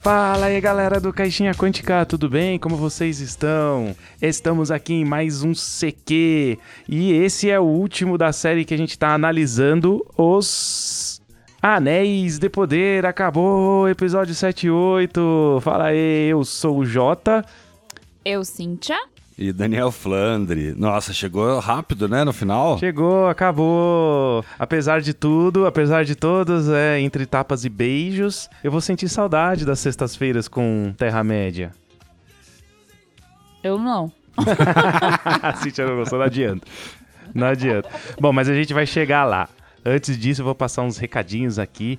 Fala aí galera do Caixinha Quântica, tudo bem? Como vocês estão? Estamos aqui em mais um CQ e esse é o último da série que a gente está analisando os Anéis de Poder. Acabou, episódio 7 e 8. Fala aí, eu sou o Jota. Eu, Cíntia. E Daniel Flandre. Nossa, chegou rápido, né, no final? Chegou, acabou. Apesar de tudo, apesar de todos, é, entre tapas e beijos, eu vou sentir saudade das sextas-feiras com Terra-média. Eu não. a Cintia não gostou, não adianta. Não adianta. Bom, mas a gente vai chegar lá. Antes disso, eu vou passar uns recadinhos aqui.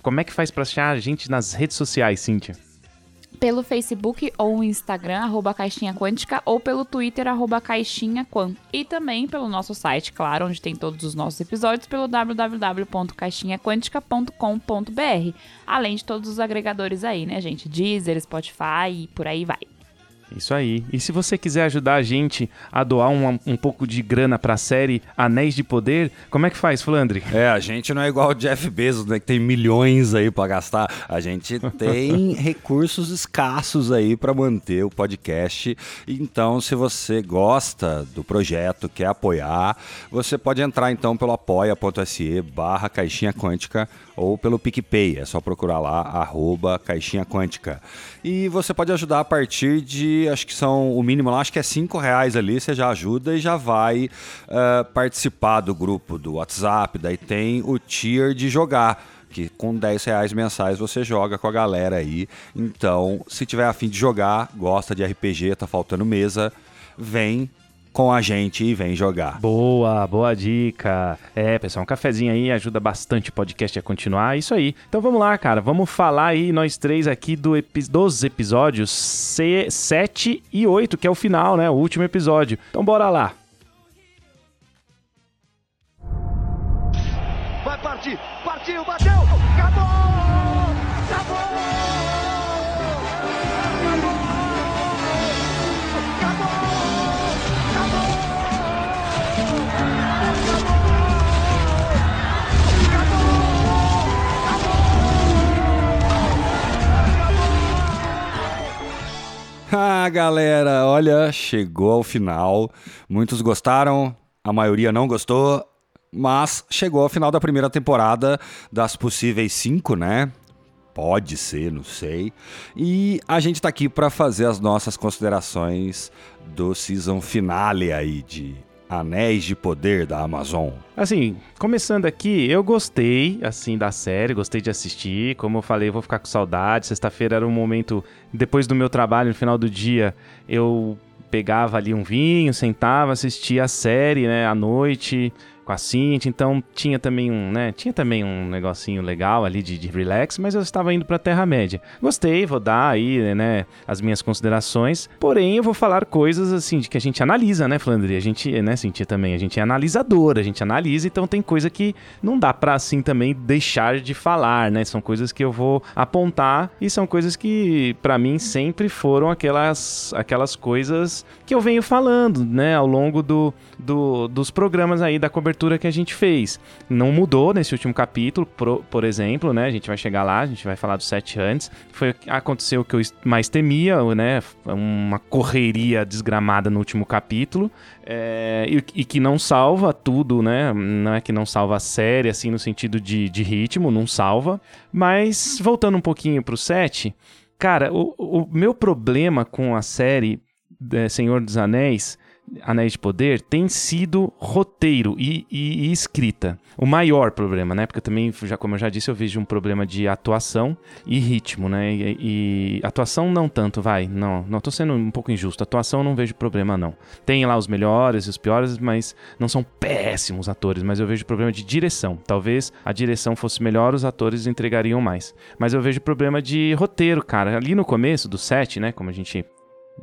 Como é que faz pra achar a gente nas redes sociais, Cíntia? Pelo Facebook ou Instagram, arroba Caixinha Quântica, ou pelo Twitter, arroba Caixinha Quan. E também pelo nosso site, claro, onde tem todos os nossos episódios, pelo www.caixinhaquântica.com.br. Além de todos os agregadores aí, né, gente? Deezer, Spotify e por aí vai. Isso aí. E se você quiser ajudar a gente a doar um, um pouco de grana para a série Anéis de Poder, como é que faz, Flandre? É, a gente não é igual o Jeff Bezos, né, que tem milhões aí para gastar. A gente tem recursos escassos aí para manter o podcast. Então, se você gosta do projeto, quer apoiar, você pode entrar então pelo apoia.se barra caixinha quântica ou pelo PicPay. É só procurar lá, arroba caixinha quântica. E você pode ajudar a partir de, acho que são, o mínimo lá, acho que é cinco reais ali, você já ajuda e já vai uh, participar do grupo do WhatsApp. Daí tem o tier de jogar que com 10 reais mensais você joga com a galera aí. Então, se tiver afim de jogar, gosta de RPG, tá faltando mesa, vem com a gente e vem jogar. Boa, boa dica. É, pessoal, um cafezinho aí ajuda bastante o podcast a continuar. É isso aí. Então vamos lá, cara. Vamos falar aí, nós três aqui do epi dos episódios C 7 e 8, que é o final, né? O último episódio. Então bora lá. Vai partir, partiu, bateu! Acabou! Ah, galera, olha, chegou ao final. Muitos gostaram, a maioria não gostou, mas chegou ao final da primeira temporada das possíveis cinco, né? Pode ser, não sei. E a gente tá aqui para fazer as nossas considerações do season finale aí de Anéis de Poder da Amazon. Assim, começando aqui, eu gostei, assim, da série, gostei de assistir. Como eu falei, eu vou ficar com saudade. Sexta-feira era um momento, depois do meu trabalho, no final do dia, eu pegava ali um vinho, sentava, assistia a série, né, à noite com a Cintia, então tinha também um, né, tinha também um negocinho legal ali de, de relax, mas eu estava indo para Terra-média. Gostei, vou dar aí, né, as minhas considerações, porém eu vou falar coisas assim de que a gente analisa, né, Flandre? A gente, né, Cintia também, a gente é analisador, a gente analisa, então tem coisa que não dá para assim também deixar de falar, né? São coisas que eu vou apontar e são coisas que para mim sempre foram aquelas aquelas coisas que eu venho falando, né, ao longo do, do dos programas aí da cobertura que a gente fez. Não mudou nesse último capítulo, por, por exemplo, né? A gente vai chegar lá, a gente vai falar dos sete antes. Foi aconteceu o que eu mais temia, né? Uma correria desgramada no último capítulo. É, e, e, que não salva tudo, né? Não é que não salva a série, assim, no sentido de, de ritmo, não salva. Mas voltando um pouquinho pro 7, cara, o, o meu problema com a série é, Senhor dos Anéis Anéis de Poder tem sido roteiro e, e, e, escrita. O maior problema, né? Porque também, já, como eu já disse, eu vejo um problema de atuação e ritmo, né? E, e atuação não tanto, vai. Não, não tô sendo um pouco injusto. Atuação eu não vejo problema, não. Tem lá os melhores e os piores, mas não são péssimos atores. Mas eu vejo problema de direção. Talvez a direção fosse melhor, os atores entregariam mais. Mas eu vejo problema de roteiro, cara. Ali no começo do set, né? Como a gente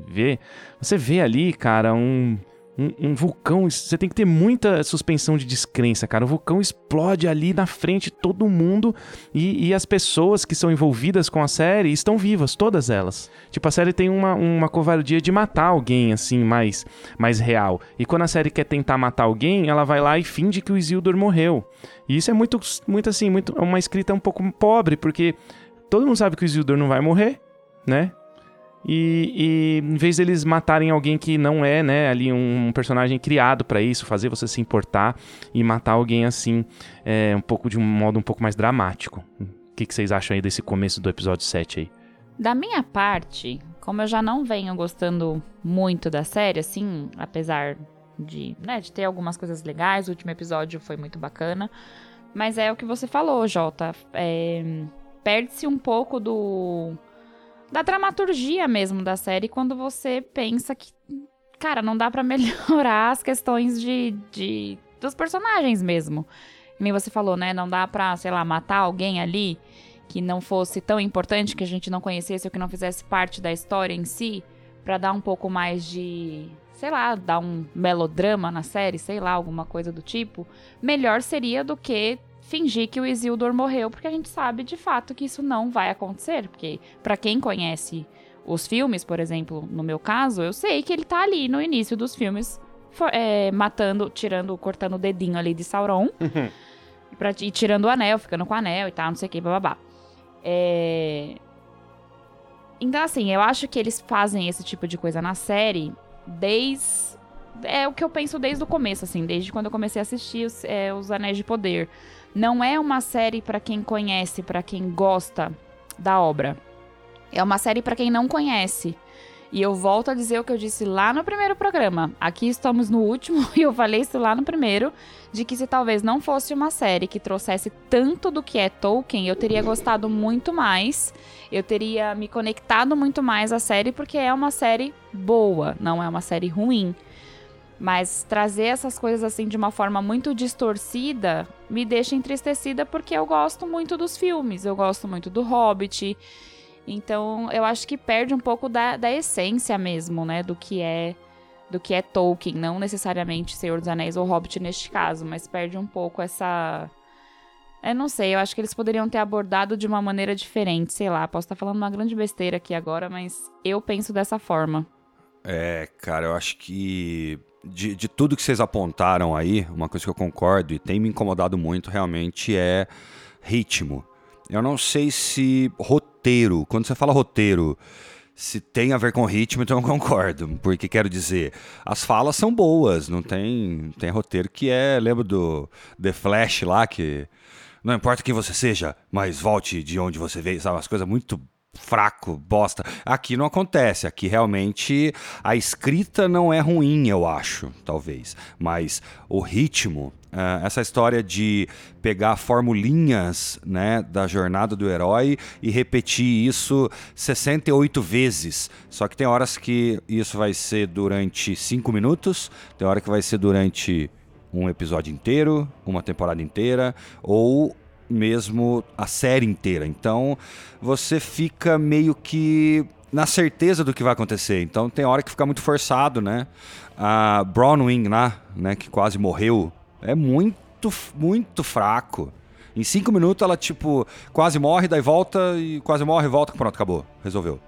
vê, você vê ali, cara, um, um, um, vulcão. Você tem que ter muita suspensão de descrença, cara. O vulcão explode ali na frente todo mundo e, e, as pessoas que são envolvidas com a série estão vivas, todas elas. Tipo, a série tem uma, uma covardia de matar alguém, assim, mais, mais real. E quando a série quer tentar matar alguém, ela vai lá e finge que o Isildur morreu. E isso é muito, muito assim, muito, uma escrita um pouco pobre, porque Todo mundo sabe que o Isildur não vai morrer, né? E, e, em vez deles matarem alguém que não é, né, ali um, personagem criado para isso, fazer você se importar e matar alguém assim, é, um pouco de um modo um pouco mais dramático. O que, que vocês acham aí desse começo do episódio 7 aí? Da minha parte, como eu já não venho gostando muito da série, assim, apesar de, né, de ter algumas coisas legais, o último episódio foi muito bacana, mas é o que você falou, Jota, é, perde-se um pouco do da dramaturgia mesmo da série quando você pensa que, cara, não dá para melhorar as questões de, de dos personagens mesmo. Nem você falou, né? Não dá pra, sei lá, matar alguém ali que não fosse tão importante, que a gente não conhecesse ou que não fizesse parte da história em si, para dar um pouco mais de, sei lá, dar um melodrama na série, sei lá, alguma coisa do tipo, melhor seria do que fingir que o Isildur morreu, porque a gente sabe de fato que isso não vai acontecer, porque para quem conhece os filmes, por exemplo, no meu caso, eu sei que ele tá ali no início dos filmes, for, é, matando, tirando, cortando o dedinho ali de Sauron, uhum. pra, e tirando o anel, ficando com o anel e tal, não sei o que, bababá. É... Então, assim, eu acho que eles fazem esse tipo de coisa na série desde. É o que eu penso desde o começo, assim, desde quando eu comecei a assistir os, é, os Anéis de Poder. Não é uma série para quem conhece, para quem gosta da obra. É uma série para quem não conhece. E eu volto a dizer o que eu disse lá no primeiro programa. Aqui estamos no último e eu falei isso lá no primeiro, de que se talvez não fosse uma série que trouxesse tanto do que é Tolkien, eu teria gostado muito mais. Eu teria me conectado muito mais à série porque é uma série boa, não é uma série ruim. Mas trazer essas coisas assim de uma forma muito distorcida me deixa entristecida porque eu gosto muito dos filmes, eu gosto muito do Hobbit. Então eu acho que perde um pouco da, da essência mesmo, né? Do que é do que é Tolkien, não necessariamente Senhor dos Anéis ou Hobbit neste caso, mas perde um pouco essa. Eu não sei, eu acho que eles poderiam ter abordado de uma maneira diferente, sei lá. Posso estar falando uma grande besteira aqui agora, mas eu penso dessa forma. É, cara, eu acho que de, de tudo que vocês apontaram aí, uma coisa que eu concordo e tem me incomodado muito realmente é ritmo. Eu não sei se roteiro, quando você fala roteiro, se tem a ver com ritmo, então eu concordo. Porque quero dizer, as falas são boas, não tem, tem roteiro que é. Lembro do The Flash lá, que não importa quem você seja, mas volte de onde você veio, sabe? Umas coisas muito fraco, bosta. Aqui não acontece. Aqui realmente a escrita não é ruim, eu acho, talvez. Mas o ritmo, uh, essa história de pegar formulinhas né, da jornada do herói e repetir isso 68 vezes. Só que tem horas que isso vai ser durante 5 minutos, tem hora que vai ser durante um episódio inteiro, uma temporada inteira, ou mesmo a série inteira. Então você fica meio que na certeza do que vai acontecer. Então tem hora que fica muito forçado, né? A Bronwyn lá, né, que quase morreu, é muito, muito fraco. Em cinco minutos ela, tipo, quase morre, daí volta e quase morre, volta, pronto, acabou, resolveu.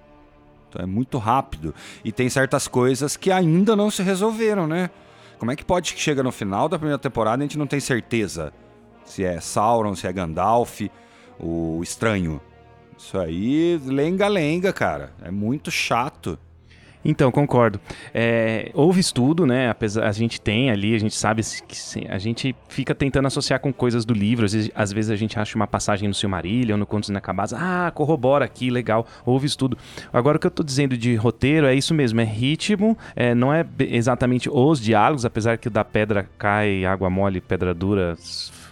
Então é muito rápido. E tem certas coisas que ainda não se resolveram, né? Como é que pode que chega no final da primeira temporada e a gente não tem certeza? Se é Sauron, se é Gandalf, o estranho. Isso aí, lenga-lenga, cara. É muito chato. Então, concordo. É, houve estudo, né? Apesar, a gente tem ali, a gente sabe que a gente fica tentando associar com coisas do livro. Às vezes, às vezes a gente acha uma passagem no Silmarillion, no Contos Inacabados. Ah, corrobora aqui, legal. Houve estudo. Agora, o que eu tô dizendo de roteiro é isso mesmo, é ritmo, é, não é exatamente os diálogos, apesar que o da pedra cai, água mole, pedra dura,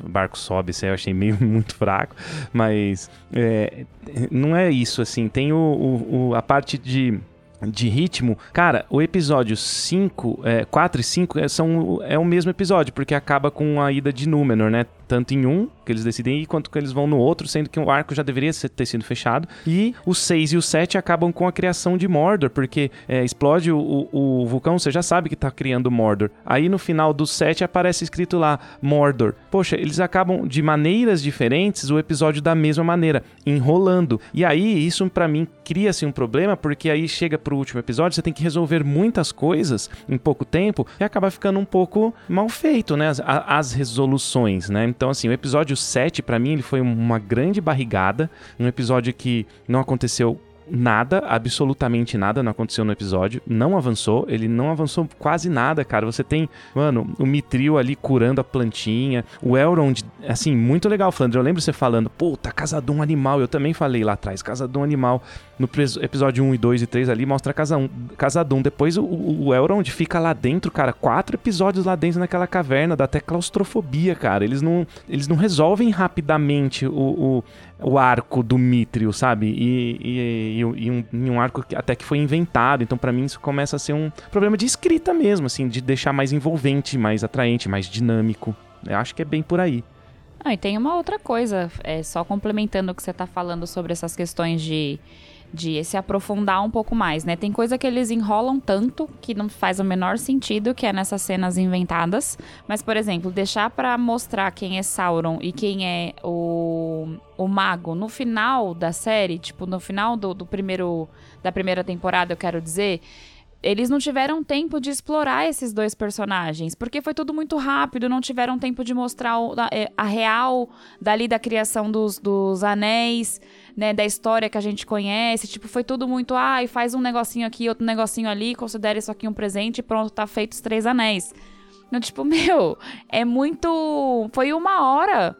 barco sobe, isso eu achei meio muito fraco, mas é, não é isso, assim, tem o, o, o a parte de de ritmo, cara, o episódio 5, é, 4 e 5 é, são, é o mesmo episódio, porque acaba com a ida de Númenor, né? Tanto em um, que eles decidem ir, quanto que eles vão no outro, sendo que o arco já deveria ter sido fechado. E o 6 e o 7 acabam com a criação de Mordor, porque é, explode o, o, vulcão, você já sabe que tá criando Mordor. Aí no final do 7 aparece escrito lá Mordor. Poxa, eles acabam de maneiras diferentes o episódio da mesma maneira, enrolando. E aí isso para mim cria-se um problema, porque aí chega pro último episódio, você tem que resolver muitas coisas em pouco tempo e acaba ficando um pouco mal feito, né? As, as resoluções, né? Então, assim, o episódio 7, para mim, ele foi uma grande barrigada, um episódio que não aconteceu nada, absolutamente nada não aconteceu no episódio. Não avançou, ele não avançou quase nada, cara. Você tem, mano, o Mitril ali curando a plantinha, o Elrond, assim, muito legal, Flandre. Eu lembro você falando, puta, casa de um animal. Eu também falei lá atrás, casa de um animal. No episódio 1 e 2 e 3 ali mostra casa, um, casa de um. Depois o, o, Elrond fica lá dentro, cara, quatro episódios lá dentro naquela caverna, dá até claustrofobia, cara. Eles não, eles não resolvem rapidamente o, o o arco do Mithril, sabe? E, e, e, um, e, um, arco que até que foi inventado. Então, para mim, isso começa a ser um problema de escrita mesmo, assim, de deixar mais envolvente, mais atraente, mais dinâmico. Eu acho que é bem por aí. Ah, e tem uma outra coisa, é só complementando o que você tá falando sobre essas questões de de se aprofundar um pouco mais, né? Tem coisa que eles enrolam tanto que não faz o menor sentido, que é nessas cenas inventadas. Mas, por exemplo, deixar para mostrar quem é Sauron e quem é o, o mago no final da série, tipo, no final do, do primeiro da primeira temporada, eu quero dizer, eles não tiveram tempo de explorar esses dois personagens, porque foi tudo muito rápido, não tiveram tempo de mostrar é, a, real dali da criação dos, dos anéis, né, da história que a gente conhece, tipo, foi tudo muito, ah, e faz um negocinho aqui, outro negocinho ali, considera isso aqui um presente e pronto, tá feito os três anéis. Então, tipo, meu, é muito... Foi uma hora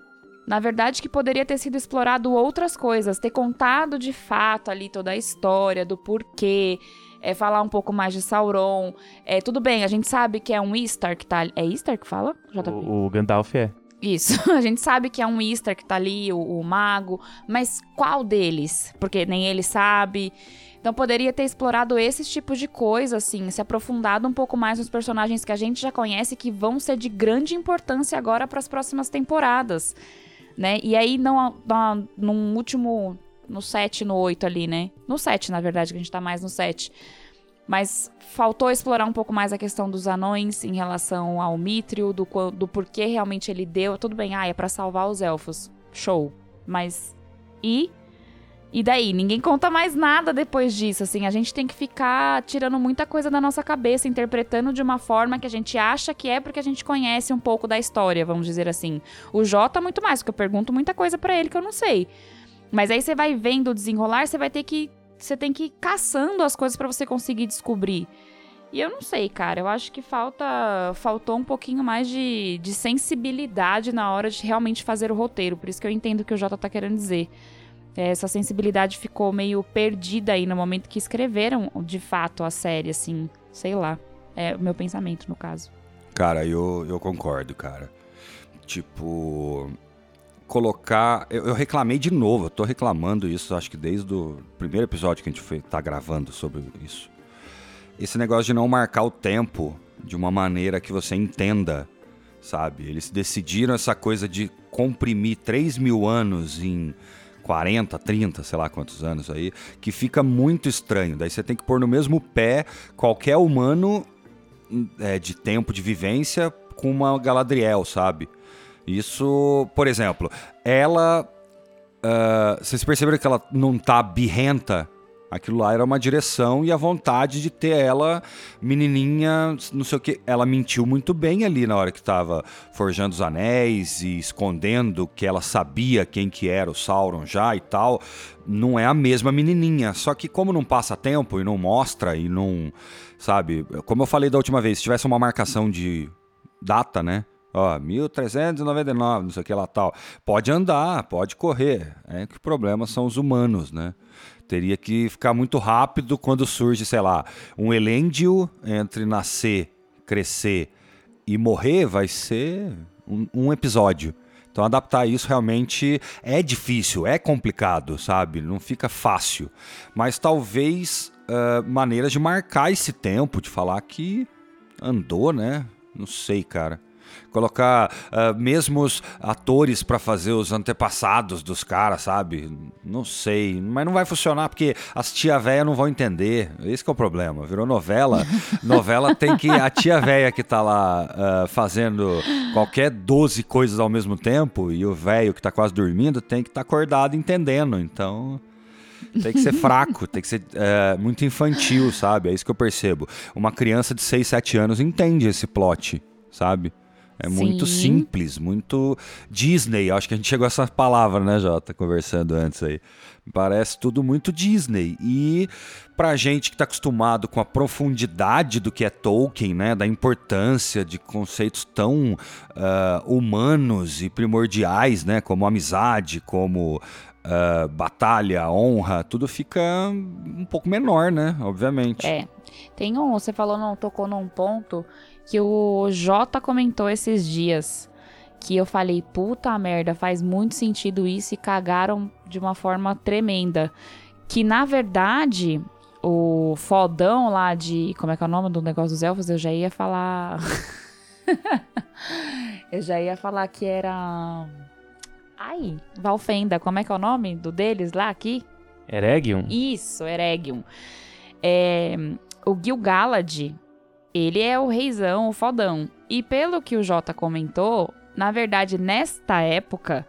na verdade, que poderia ter sido explorado outras coisas, ter contado de fato ali toda a história do porquê, é, falar um pouco mais de Sauron. É, tudo bem, a gente sabe que é um Easter que tá. É Easter que fala? O, o Gandalf é. Isso, a gente sabe que é um Easter que tá ali, o, o mago, mas qual deles? Porque nem ele sabe. Então poderia ter explorado esses tipos de coisa, assim, se aprofundado um pouco mais nos personagens que a gente já conhece que vão ser de grande importância agora para as próximas temporadas, né? E aí não, não num último no 7 no 8 ali, né? No 7, na verdade, que a gente tá mais no 7. Mas faltou explorar um pouco mais a questão dos anões em relação ao Mithril, do, do porquê realmente ele deu. Tudo bem, ah, é pra salvar os elfos. Show. Mas. E? E daí? Ninguém conta mais nada depois disso, assim. A gente tem que ficar tirando muita coisa da nossa cabeça, interpretando de uma forma que a gente acha que é porque a gente conhece um pouco da história, vamos dizer assim. O Jota, muito mais, porque eu pergunto muita coisa para ele que eu não sei. Mas aí você vai vendo o desenrolar, você vai ter que. Você tem que ir caçando as coisas para você conseguir descobrir. E eu não sei, cara. Eu acho que falta faltou um pouquinho mais de, de sensibilidade na hora de realmente fazer o roteiro. Por isso que eu entendo o que o Jota tá querendo dizer. É, essa sensibilidade ficou meio perdida aí no momento que escreveram, de fato, a série, assim. Sei lá. É o meu pensamento, no caso. Cara, eu, eu concordo, cara. Tipo, colocar. Eu, eu, reclamei de novo, eu tô reclamando isso, acho que desde o primeiro episódio que a gente foi, tá gravando sobre isso. Esse negócio de não marcar o tempo de uma maneira que você entenda, sabe? Eles decidiram essa coisa de comprimir 3 mil anos em 40, 30, sei lá quantos anos aí, que fica muito estranho. Daí você tem que pôr no mesmo pé qualquer humano é, de tempo de vivência com uma Galadriel, sabe? Isso, por exemplo, ela. Uh, vocês perceberam que ela não tá birrenta? Aquilo lá era uma direção e a vontade de ter ela, menininha, não sei o que. Ela mentiu muito bem ali na hora que estava forjando os anéis e escondendo que ela sabia quem que era o Sauron já e tal. Não é a mesma menininha. Só que como não passa tempo e não mostra e não. Sabe? Como eu falei da última vez, se tivesse uma marcação de data, né? Ó, 1399, não sei o que lá tal. Pode andar, pode correr. É que o problema são os humanos, né? Teria que ficar muito rápido quando surge, sei lá, um Elêndio entre nascer, crescer e morrer, vai ser um, um episódio. Então adaptar isso realmente é difícil, é complicado, sabe? Não fica fácil. Mas talvez uh, maneiras de marcar esse tempo, de falar que andou, né? Não sei, cara colocar uh, mesmos atores para fazer os antepassados dos caras, sabe? Não sei, mas não vai funcionar porque as tia véia não vão entender. Esse é o problema. Virou novela. novela tem que a tia véia que tá lá uh, fazendo qualquer 12 coisas ao mesmo tempo e o velho que tá quase dormindo tem que estar tá acordado entendendo. Então, Tem que ser fraco, tem que ser é, muito infantil, sabe? É isso que eu percebo. Uma criança de 6, 7 anos entende esse plot, sabe? É muito Sim. simples, muito Disney. Acho que a gente chegou a essa palavra, né, Jota? Conversando antes aí. Parece tudo muito Disney. E pra gente que tá acostumado com a profundidade do que é Tolkien, né? Da importância de conceitos tão ah, humanos e primordiais, né? Como amizade, como ah, batalha, honra, tudo fica um pouco menor, né? Obviamente. É. Tem um, você falou, não tocou num ponto que o Jota comentou esses dias. Que eu falei, puta merda, faz muito sentido isso e cagaram de uma forma tremenda. Que na verdade, o fodão lá de. Como é que é o nome do negócio dos elfos? Eu já ia falar. eu já ia falar que era. Ai, Valfenda, como é que é o nome do deles lá aqui? Eregion? Isso, Eregion. É, o Gil-galad, ele é o reizão, o fodão. E pelo que o Jota comentou, na verdade, nesta época,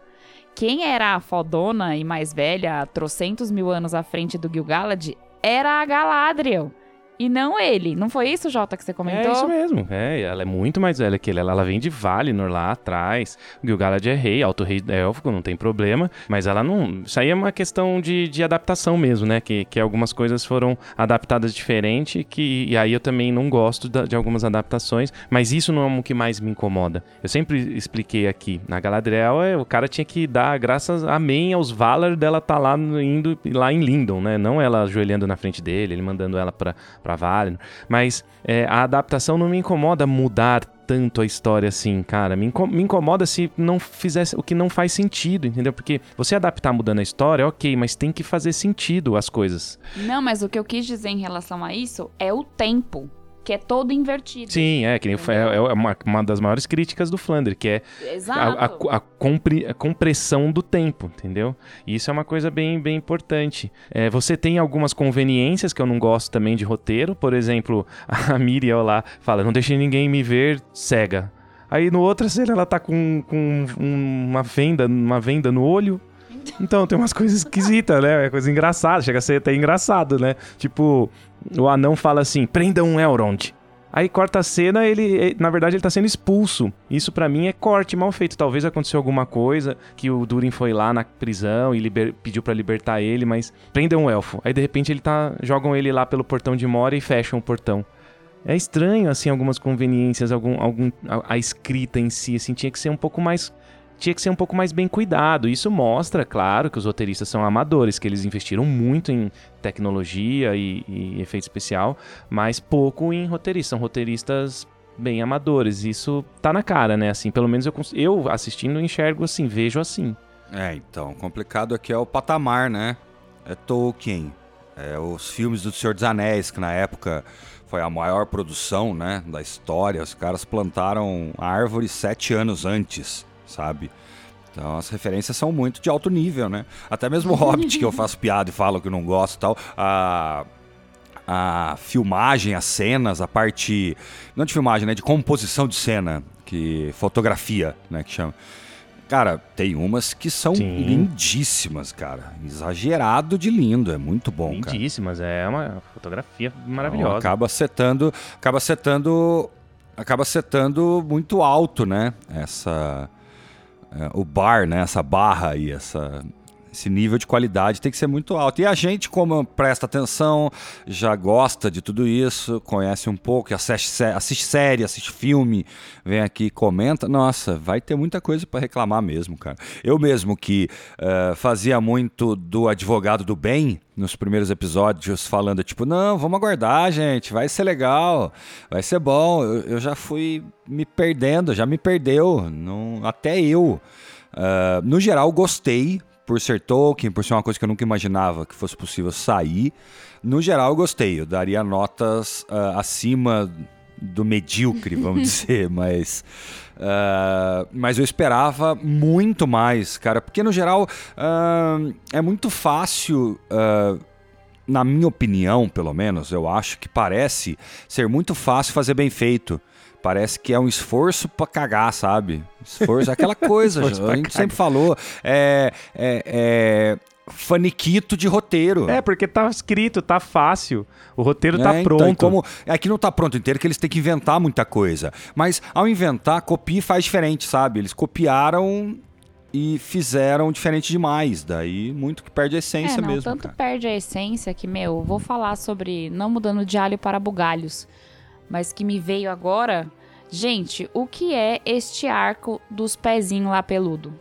quem era a fodona e mais velha, trocentos mil anos à frente do Gil-galad, era a Galadriel. E não ele. Não foi isso, Jota, que você comentou? É isso mesmo. É, ela é muito mais velha que ele. Ela, ela vem de Valinor lá atrás. O Gil-galad é rei, alto rei élfico, não tem problema. Mas ela não... Isso aí é uma questão de, de adaptação mesmo, né? Que, que algumas coisas foram adaptadas diferente. Que, e aí eu também não gosto da- de algumas adaptações. Mas isso não é o que mais me incomoda. Eu sempre expliquei aqui. Na Galadriel, é, o cara tinha que dar graças, amém, aos Valar dela tá lá indo lá em Lindon, né? Não ela ajoelhando na frente dele, ele mandando ela pra, pra Valinor. Mas é, a adaptação não me incomoda mudar tanto a história assim, cara. Me, inco- me incomoda se não fizesse o que não faz sentido, entendeu? Porque você adaptar mudando a história, ok, mas tem que fazer sentido as coisas. Não, mas o que eu quis dizer em relação a isso é o tempo, que é todo invertido. Sim, é que nem é, é uma, uma das maiores críticas do Flandre, que é a, a- a compre- a compressão do tempo, entendeu? E isso é uma coisa bem, bem importante. É, você tem algumas conveniências que eu não gosto também de roteiro, por exemplo, a Miriam lá fala: não deixe ninguém me ver cega. Aí no outra cena ela tá com, com um- uma venda, uma venda no olho. Então tem umas coisas esquisitas, né? É coisa engraçada, chega a ser até engraçado, né? Tipo, o anão fala assim: prenda um Elrond. Aí corta a cena, ele, na verdade, ele tá sendo expulso. Isso pra mim é corte mal feito. Talvez aconteceu alguma coisa que o Durin foi lá na prisão e liber- pediu pra libertar ele, mas prendam um elfo. Aí de repente ele tá, jogam ele lá pelo portão de Moria e fecham o portão. É estranho assim algumas conveniências, algum, algum a, a escrita em si, assim, tinha que ser um pouco mais tinha que ser um pouco mais bem cuidado. Isso mostra, claro, que os roteiristas são amadores, que eles investiram muito em tecnologia e, e efeito especial, mas pouco em roteiristas. São roteiristas bem amadores. Isso tá na cara, né? Assim, pelo menos eu, eu assistindo enxergo assim, vejo assim. É, então, complicado aqui é o patamar, né? É Tolkien, é os filmes do Senhor dos Anéis, que na época foi a maior produção, né, da história. Os caras plantaram a árvore sete anos antes, sabe? Então as referências são muito de alto nível, né? Até mesmo o Hobbit, que eu faço piada e falo que não gosto e tal, a, a filmagem, as cenas, a parte. Não de filmagem, né? De composição de cena, que. fotografia, né? Que chama. Cara, tem umas que são Sim. lindíssimas, cara. Exagerado de lindo, é muito bom, cara. Lindíssimas, é uma fotografia Então, maravilhosa. acaba setando, acaba setando, acaba setando muito alto, né? Essa o bar, né? Essa barra aí, essa esse nível de qualidade tem que ser muito alto. E a gente, como presta atenção, já gosta de tudo isso, conhece um pouco, assiste, assiste série, assiste filme, vem aqui e comenta. Nossa, vai ter muita coisa para reclamar mesmo, cara. Eu mesmo que eh, fazia muito do advogado do bem nos primeiros episódios, falando tipo, não, vamos aguardar, gente, vai ser legal, vai ser bom. Eu, eu já fui me perdendo, já me perdeu, não, até eu. Ah, no geral, gostei por ser Tolkien, por ser uma coisa que eu nunca imaginava que fosse possível sair. No geral, eu gostei. Eu daria notas ah, acima do medíocre, vamos dizer, mas. ah, mas eu esperava muito mais, cara, porque no geral ah, é muito fácil. na minha opinião, pelo menos, eu acho que parece ser muito fácil fazer bem feito. Parece que é um esforço pra cagar, sabe? Esforço é aquela coisa, Esforço a gente cagar. sempre falou. É, é, é, faniquito de roteiro. É, porque tá escrito, tá fácil. O roteiro tá É, pronto. Então, como é que não tá pronto inteiro, que eles têm que inventar muita coisa. Mas ao inventar, copia e faz diferente, sabe? Eles copiaram e fizeram diferente demais. Daí muito que perde a essência é, não, mesmo. tanto cara. perde a essência que, meu, vou falar sobre não mudando de alho para bugalhos, mas que me veio agora. Gente, o que é este arco dos pezinhos lá peludo?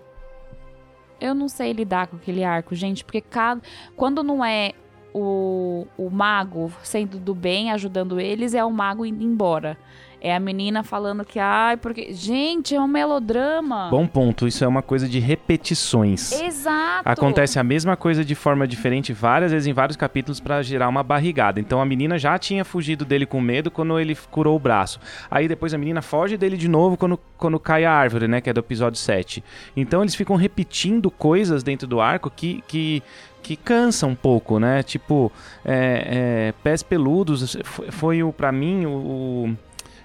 Eu não sei lidar com aquele arco, gente, porque cada, quando não é o, o mago sendo do bem, ajudando eles, é o mago indo embora. É a menina falando que, ai, porque. Gente, é um melodrama. Bom ponto, isso é uma coisa de repetições. Exato. Acontece a mesma coisa de forma diferente várias vezes em vários capítulos pra gerar uma barrigada. Então a menina já tinha fugido dele com medo quando ele curou o braço. Aí depois a menina foge dele de novo quando, quando cai a árvore, né? Que é do episódio 7. Então eles ficam repetindo coisas dentro do arco que. que que cansa um pouco, né? Tipo, é, é, pés peludos foi, o para mim o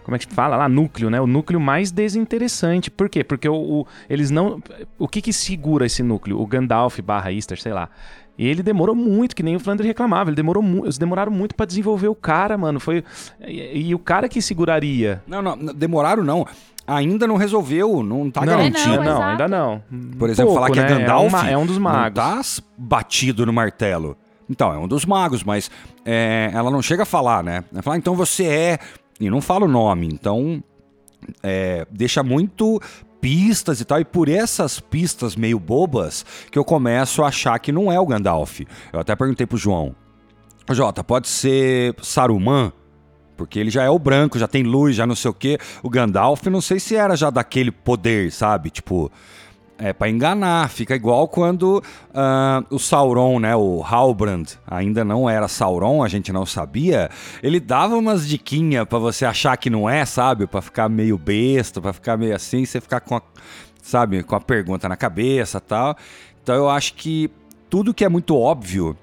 como é que fala lá, núcleo, né? O núcleo mais desinteressante. Por quê? Porque o, o- eles não. O que que segura esse núcleo? O Gandalf barra Easter, sei lá. E ele demorou muito, que nem o Flandre reclamava. Ele demorou mu eles demoraram muito pra desenvolver o cara, mano. Foi. E, e o cara que seguraria. Não, não, não, demoraram não. Ainda não resolveu, não tá não, garantido. não, não, exato. ainda não. Por exemplo, Pouco, falar que é né? Gandalf É, uma- é um dos magos. não tá batido no martelo. Então, é um dos magos, mas é, ela não chega a falar, né? Ela fala, "Ah, então você é... E não fala o nome, então... é, deixa muito pistas e tal, e por essas pistas meio bobas que eu começo a achar que não é o Gandalf. Eu até perguntei pro João, Jota, pode ser Saruman? Porque ele já é o branco, já tem luz, já não sei o quê. O Gandalf, não sei se era já daquele poder, sabe? Tipo, é pra enganar. Fica igual quando ah, o Sauron, né? O Halbrand ainda não era Sauron, a gente não sabia. Ele dava umas diquinhas pra você achar que não é, sabe? Pra ficar meio besta, pra ficar meio assim, você ficar com a, sabe, com a pergunta na cabeça tal. Então eu acho que tudo que é muito óbvio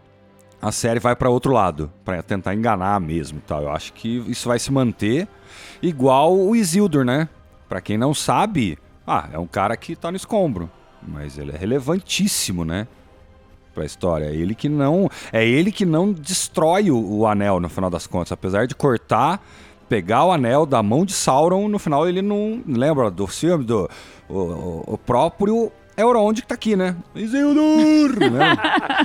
a série vai para outro lado, para tentar enganar mesmo, tal. Eu acho que isso vai se manter igual o Isildur, né? Para quem não sabe, ah, é um cara que tá no escombro, mas ele é relevantíssimo, né? Pra história, é ele que não, é ele que não destrói o, o anel no final das contas, apesar de cortar, pegar o anel da mão de Sauron, no final ele não lembra do filme do o, o- o próprio Elrond que tá aqui, né? Isildur, né?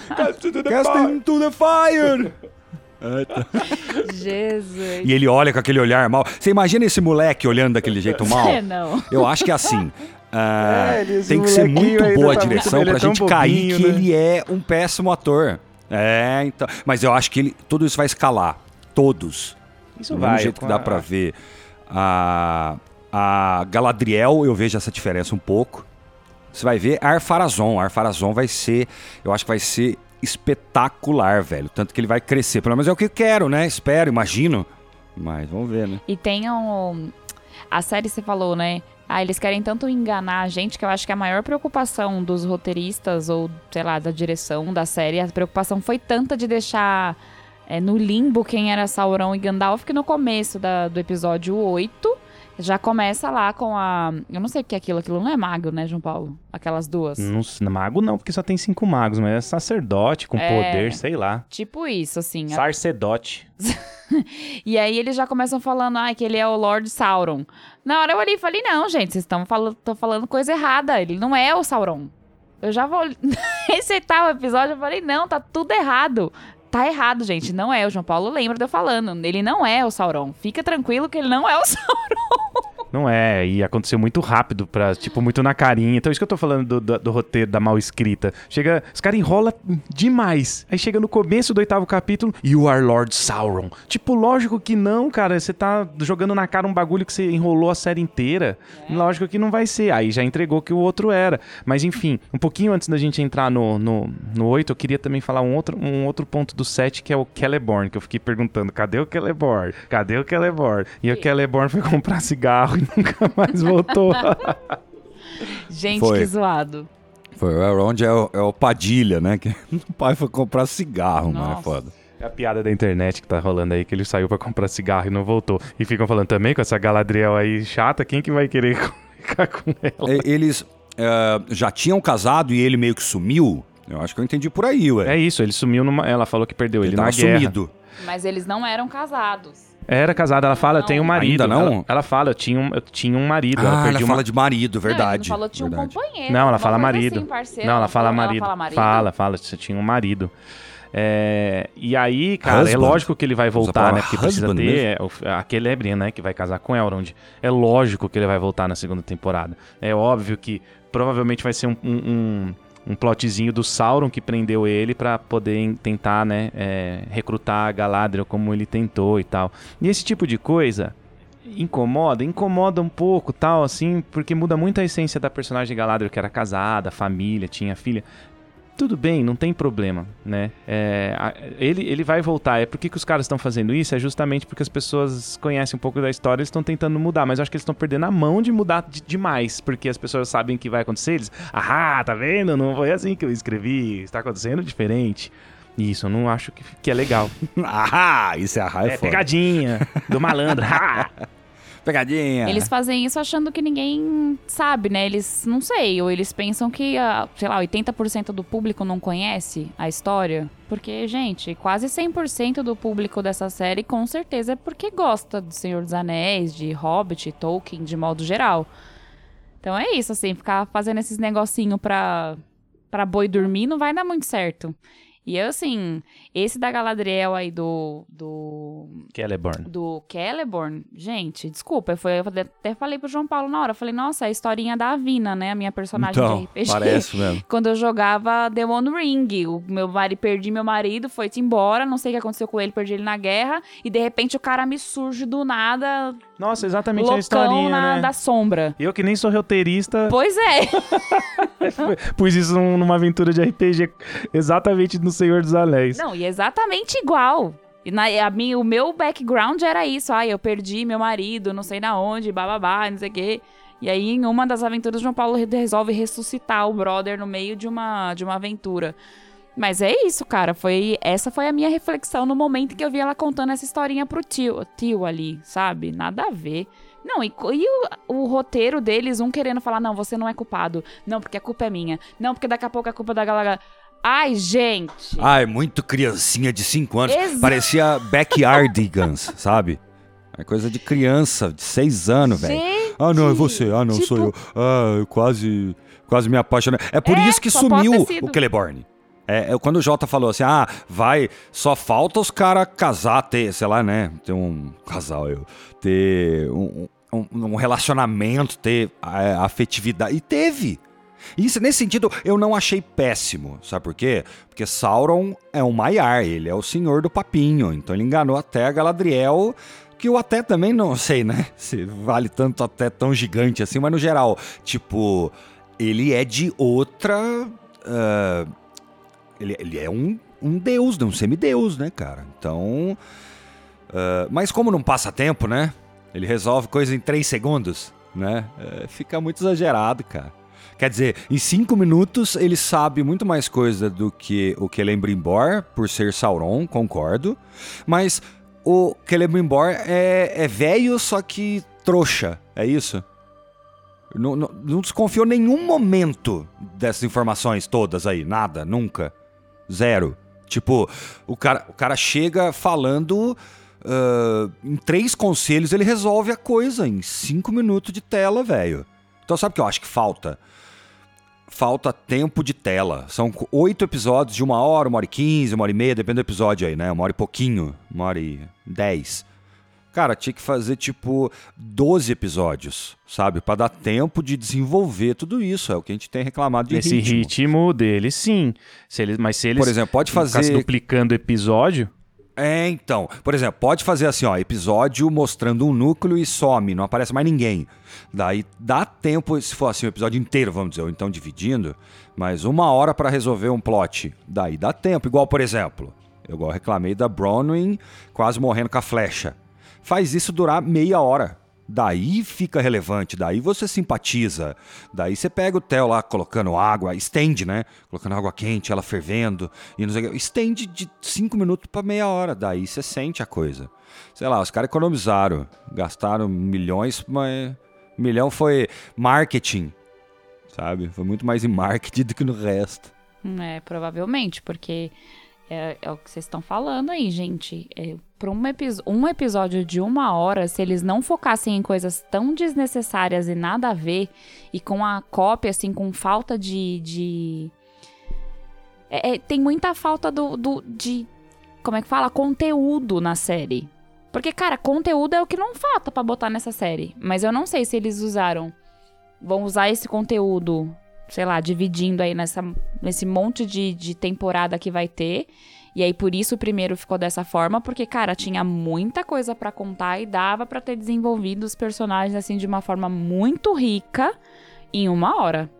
Cast into the fire! Jesus. E ele olha com aquele olhar mal. Você imagina esse moleque olhando daquele jeito mal? É, não. Eu acho que é assim. ah, É, tem que ser muito ainda boa a tá muito- direção ele é pra gente cair bobinho, que né? ele é um péssimo ator. É, então. Mas eu acho que ele, tudo isso vai escalar. Todos. Isso Do vai. mesmo jeito que dá pra ver a, a Galadriel, eu vejo essa diferença um pouco. Você vai ver Arpharazon. Arpharazon vai ser, eu acho que vai ser espetacular, velho. Tanto que ele vai crescer. Pelo menos é o que eu quero, né? Espero, imagino. Mas vamos ver, né? E tem um. A série você falou, né? Ah, eles querem tanto enganar a gente que eu acho que a maior preocupação dos roteiristas ou, sei lá, da direção da série, a preocupação foi tanta de deixar é, no limbo quem era Sauron e Gandalf que no começo da- do episódio 8 já começa lá com a. Eu não sei o que é aquilo, aquilo não é mago, né, João Paulo? Aquelas duas. Não, mago não, porque só tem cinco magos, mas é sacerdote com É. poder, sei lá. Tipo isso, assim. Sarcedote. E aí eles já começam falando, ah, que ele é o Lord Sauron. Na hora eu olhei e falei, não, gente, vocês estão falando, tão falando coisa errada. Ele não é o Sauron. Eu já vou receitar o episódio, eu falei, não, tá tudo errado. Tá errado, gente. Não é. O João Paulo lembra de eu falando. Ele não é o Sauron. Fica tranquilo que ele não é o Sauron. Não é, e aconteceu muito rápido, pra, tipo, muito na carinha. Então, isso que eu tô falando do, do- do roteiro, da mal escrita. Chega, os caras enrolam demais. Aí chega no começo do oitavo capítulo, You are Lord Sauron. Tipo, lógico que não, cara. Você tá jogando na cara um bagulho que você enrolou a série inteira. Lógico que não vai ser. Aí já entregou que o outro era. Mas, enfim, um pouquinho antes da gente entrar no, no, no 8, eu queria também falar um outro, um outro ponto do 7, que é o Celeborn, que eu fiquei perguntando, cadê o Celeborn? Cadê o Celeborn? E o Celeborn foi comprar cigarro e nunca mais voltou. Gente, Foi. que zoado. Foi o Elrond é o, é o Padilha, né? Que o pai foi comprar cigarro, mano. É Nossa. foda. É a piada da internet que tá rolando aí, que ele saiu pra comprar cigarro e não voltou. E ficam falando também com essa Galadriel aí chata, quem que vai querer ficar com ela? E- Eles eh, já tinham casado e ele meio que sumiu. Eu acho que eu entendi por aí, ué. É isso, ele sumiu numa. Ela falou que perdeu ele, ele na guerra. sumido. Mas eles não eram casados. Era casada, ela fala, eu tenho um marido. Ainda não? Ela, ela fala, eu tinha um, eu tinha um marido. ela Ah, ela perdi uma... fala de marido, verdade. Não, ele não falou tinha um verdade. companheiro. Não, ela uma fala marido. assim, parceiro, não, ela fala marido. fala marido. Fala, fala, você tinha um marido. É, e aí, cara, é Husband. lógico que ele vai voltar, né? Porque precisa ter é, aquele Ebrian, né? Que vai casar com Elrond. É lógico que ele vai voltar na segunda temporada. É óbvio que provavelmente vai ser um, um, um, um plotzinho do Sauron que prendeu ele pra poder tentar, né? é, recrutar Galadriel como ele tentou e tal. E esse tipo de coisa incomoda, incomoda um pouco, tal, assim, porque muda muito a essência da personagem Galadriel, que era casada, família, tinha filha. Tudo bem, não tem problema, né? É, ele, ele vai voltar. É porque que os caras estão fazendo isso? É justamente porque as pessoas conhecem um pouco da história e estão tentando mudar. Mas eu acho que eles estão perdendo a mão de mudar de- demais. Porque as pessoas sabem que vai acontecer. Eles, ah, tá vendo? Não foi assim que eu escrevi. Está acontecendo diferente. Isso, eu não acho que, que é legal. Ah, isso é a É, raiva. pegadinha do malandro. Pegadinha. Eles fazem isso achando que ninguém sabe, né? Eles, não sei, ou eles pensam que, ah, sei lá, 80% do público não conhece a história. Porque, gente, quase 100% do público dessa série com certeza é porque gosta do Senhor dos Anéis, de Hobbit, Tolkien, de modo geral. Então é isso, assim, ficar fazendo esses negocinho pra, pra boi dormir não vai dar muito certo. E eu, assim, esse da Galadriel aí do, do Celeborn. do Celeborn, gente, desculpa, foi, eu até falei pro João Paulo na hora, eu falei, nossa, a historinha da Avina, né, a minha personagem Então, de RPG. parece mesmo. Quando eu jogava The One Ring, o meu marido, perdi meu marido, foi-se embora, não sei o que aconteceu com ele, perdi ele na guerra, e de repente o cara me surge do nada, Nossa, exatamente a loucão historinha, na, né? da sombra. Eu que nem sou roteirista, Pois é, pus isso num- numa aventura de RPG exatamente no Senhor dos Anéis. não, e é exatamente igual. E na, a minha, o meu background era isso, ai, eu perdi meu marido, não sei na onde, bababá, não sei o quê. E aí, em uma das aventuras, João Paulo re- resolve ressuscitar o brother no meio de uma, de uma aventura. Mas é isso, cara. Foi essa foi a minha reflexão no momento que eu vi ela contando essa historinha pro tio, tio ali, sabe? Nada a ver. Não, e, e o, o roteiro deles, um querendo falar, não, você não é culpado. Não, porque a culpa é minha. Não, porque daqui a pouco a culpa é da galera. Ai, gente. Ai, muito criancinha de 5 anos. Exa- Parecia Backyardigans, sabe? É coisa de criança, de 6 anos, velho. Ah, não, é você. Ah, não, tipo- sou eu. Ah, eu quase, quase me apaixonei. É por É, isso que sumiu o Celeborn. É, é quando o Jota falou assim, ah, vai, só falta os caras casar, ter, sei lá, né, ter um casal, eu, ter um, um- um relacionamento, ter é, afetividade. E teve. Isso, nesse sentido, eu não achei péssimo. Sabe por quê? Porque Sauron é um Maiar, ele é o senhor do papinho. Então ele enganou até a Galadriel, que eu até também não sei, né? Se vale tanto até tão gigante assim, mas no geral, tipo, ele é de outra. ah, ele, ele é um, um deus, né? um semideus, né, cara? Então. ah, mas como não passa tempo, né? Ele resolve coisa em três segundos, né? É, fica muito exagerado, cara. Quer dizer, em cinco minutos ele sabe muito mais coisa do que o Celebrimbor, por ser Sauron, concordo. Mas o Celebrimbor é, é velho, só que trouxa, é isso? Não, não, não desconfiou nenhum momento dessas informações todas aí, nada, nunca. Zero. Tipo, o cara, o cara chega falando ah, em três conselhos, ele resolve a coisa em cinco minutos de tela, velho. Então sabe o que eu acho que falta? Falta tempo de tela. São oito episódios de uma hora, uma hora e quinze, uma hora e meia, depende do episódio aí, né? Uma hora e pouquinho, uma hora e dez. Cara, tinha que fazer tipo 12 episódios, sabe? Pra dar tempo de desenvolver tudo isso. É o que a gente tem reclamado de Esse ritmo. ritmo, dele, sim. Se eles, mas se eles Por exemplo, pode fazer duplicando episódio, É, então. Por exemplo, pode fazer assim, ó, episódio mostrando um núcleo e some, não aparece mais ninguém. Daí dá tempo, se for assim, o episódio inteiro, vamos dizer, ou então dividindo, mas uma hora pra resolver um plot. Daí dá tempo. Igual, por exemplo, eu igual reclamei da Bronwyn quase morrendo com a flecha. Faz isso durar meia hora. Daí fica relevante, daí você simpatiza. Daí você pega o Theo lá colocando água, estende, né? Colocando água quente, ela fervendo, e não sei o quê. Estende de 5 minutos pra meia hora. Daí você sente a coisa. Sei lá, os caras economizaram, gastaram milhões, mas milhão foi marketing, sabe? Foi muito mais em marketing do que no resto. É, provavelmente, porque é, é o que vocês estão falando aí, gente. É, para um, um episódio de uma hora, se eles não focassem em coisas tão desnecessárias e nada a ver, e com a cópia, assim, com falta de. de... É, é, tem muita falta do, do, de. Como é que fala? Conteúdo na série. Porque, cara, conteúdo é o que não falta para botar nessa série. Mas eu não sei se eles usaram. Vão usar esse conteúdo, sei lá, dividindo aí nessa, nesse monte de, de temporada que vai ter. E aí, por isso, o primeiro ficou dessa forma, porque, cara, tinha muita coisa para contar e dava para ter desenvolvido os personagens, assim, de uma forma muito rica em uma hora.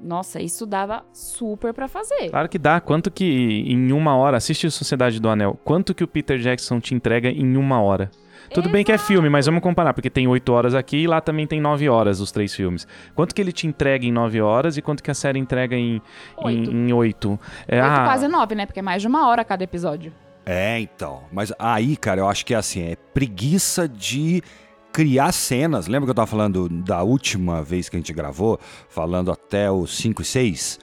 Nossa, isso dava super para fazer. Claro que dá. Quanto que em uma hora, assiste Sociedade do Anel, quanto que o Peter Jackson te entrega em uma hora? Tudo Exato. bem que é filme, mas vamos comparar, porque tem oito horas aqui e lá também tem nove horas os três filmes. Quanto que ele te entrega em nove horas e quanto que a série entrega em oito? Em, em oito? É, oito ah, quase nove, né? Porque é mais de uma hora cada episódio. É, então. Mas aí, cara, eu acho que é assim, é preguiça de criar cenas. Lembra que eu tava falando da última vez que a gente gravou, falando até o 5 e 6?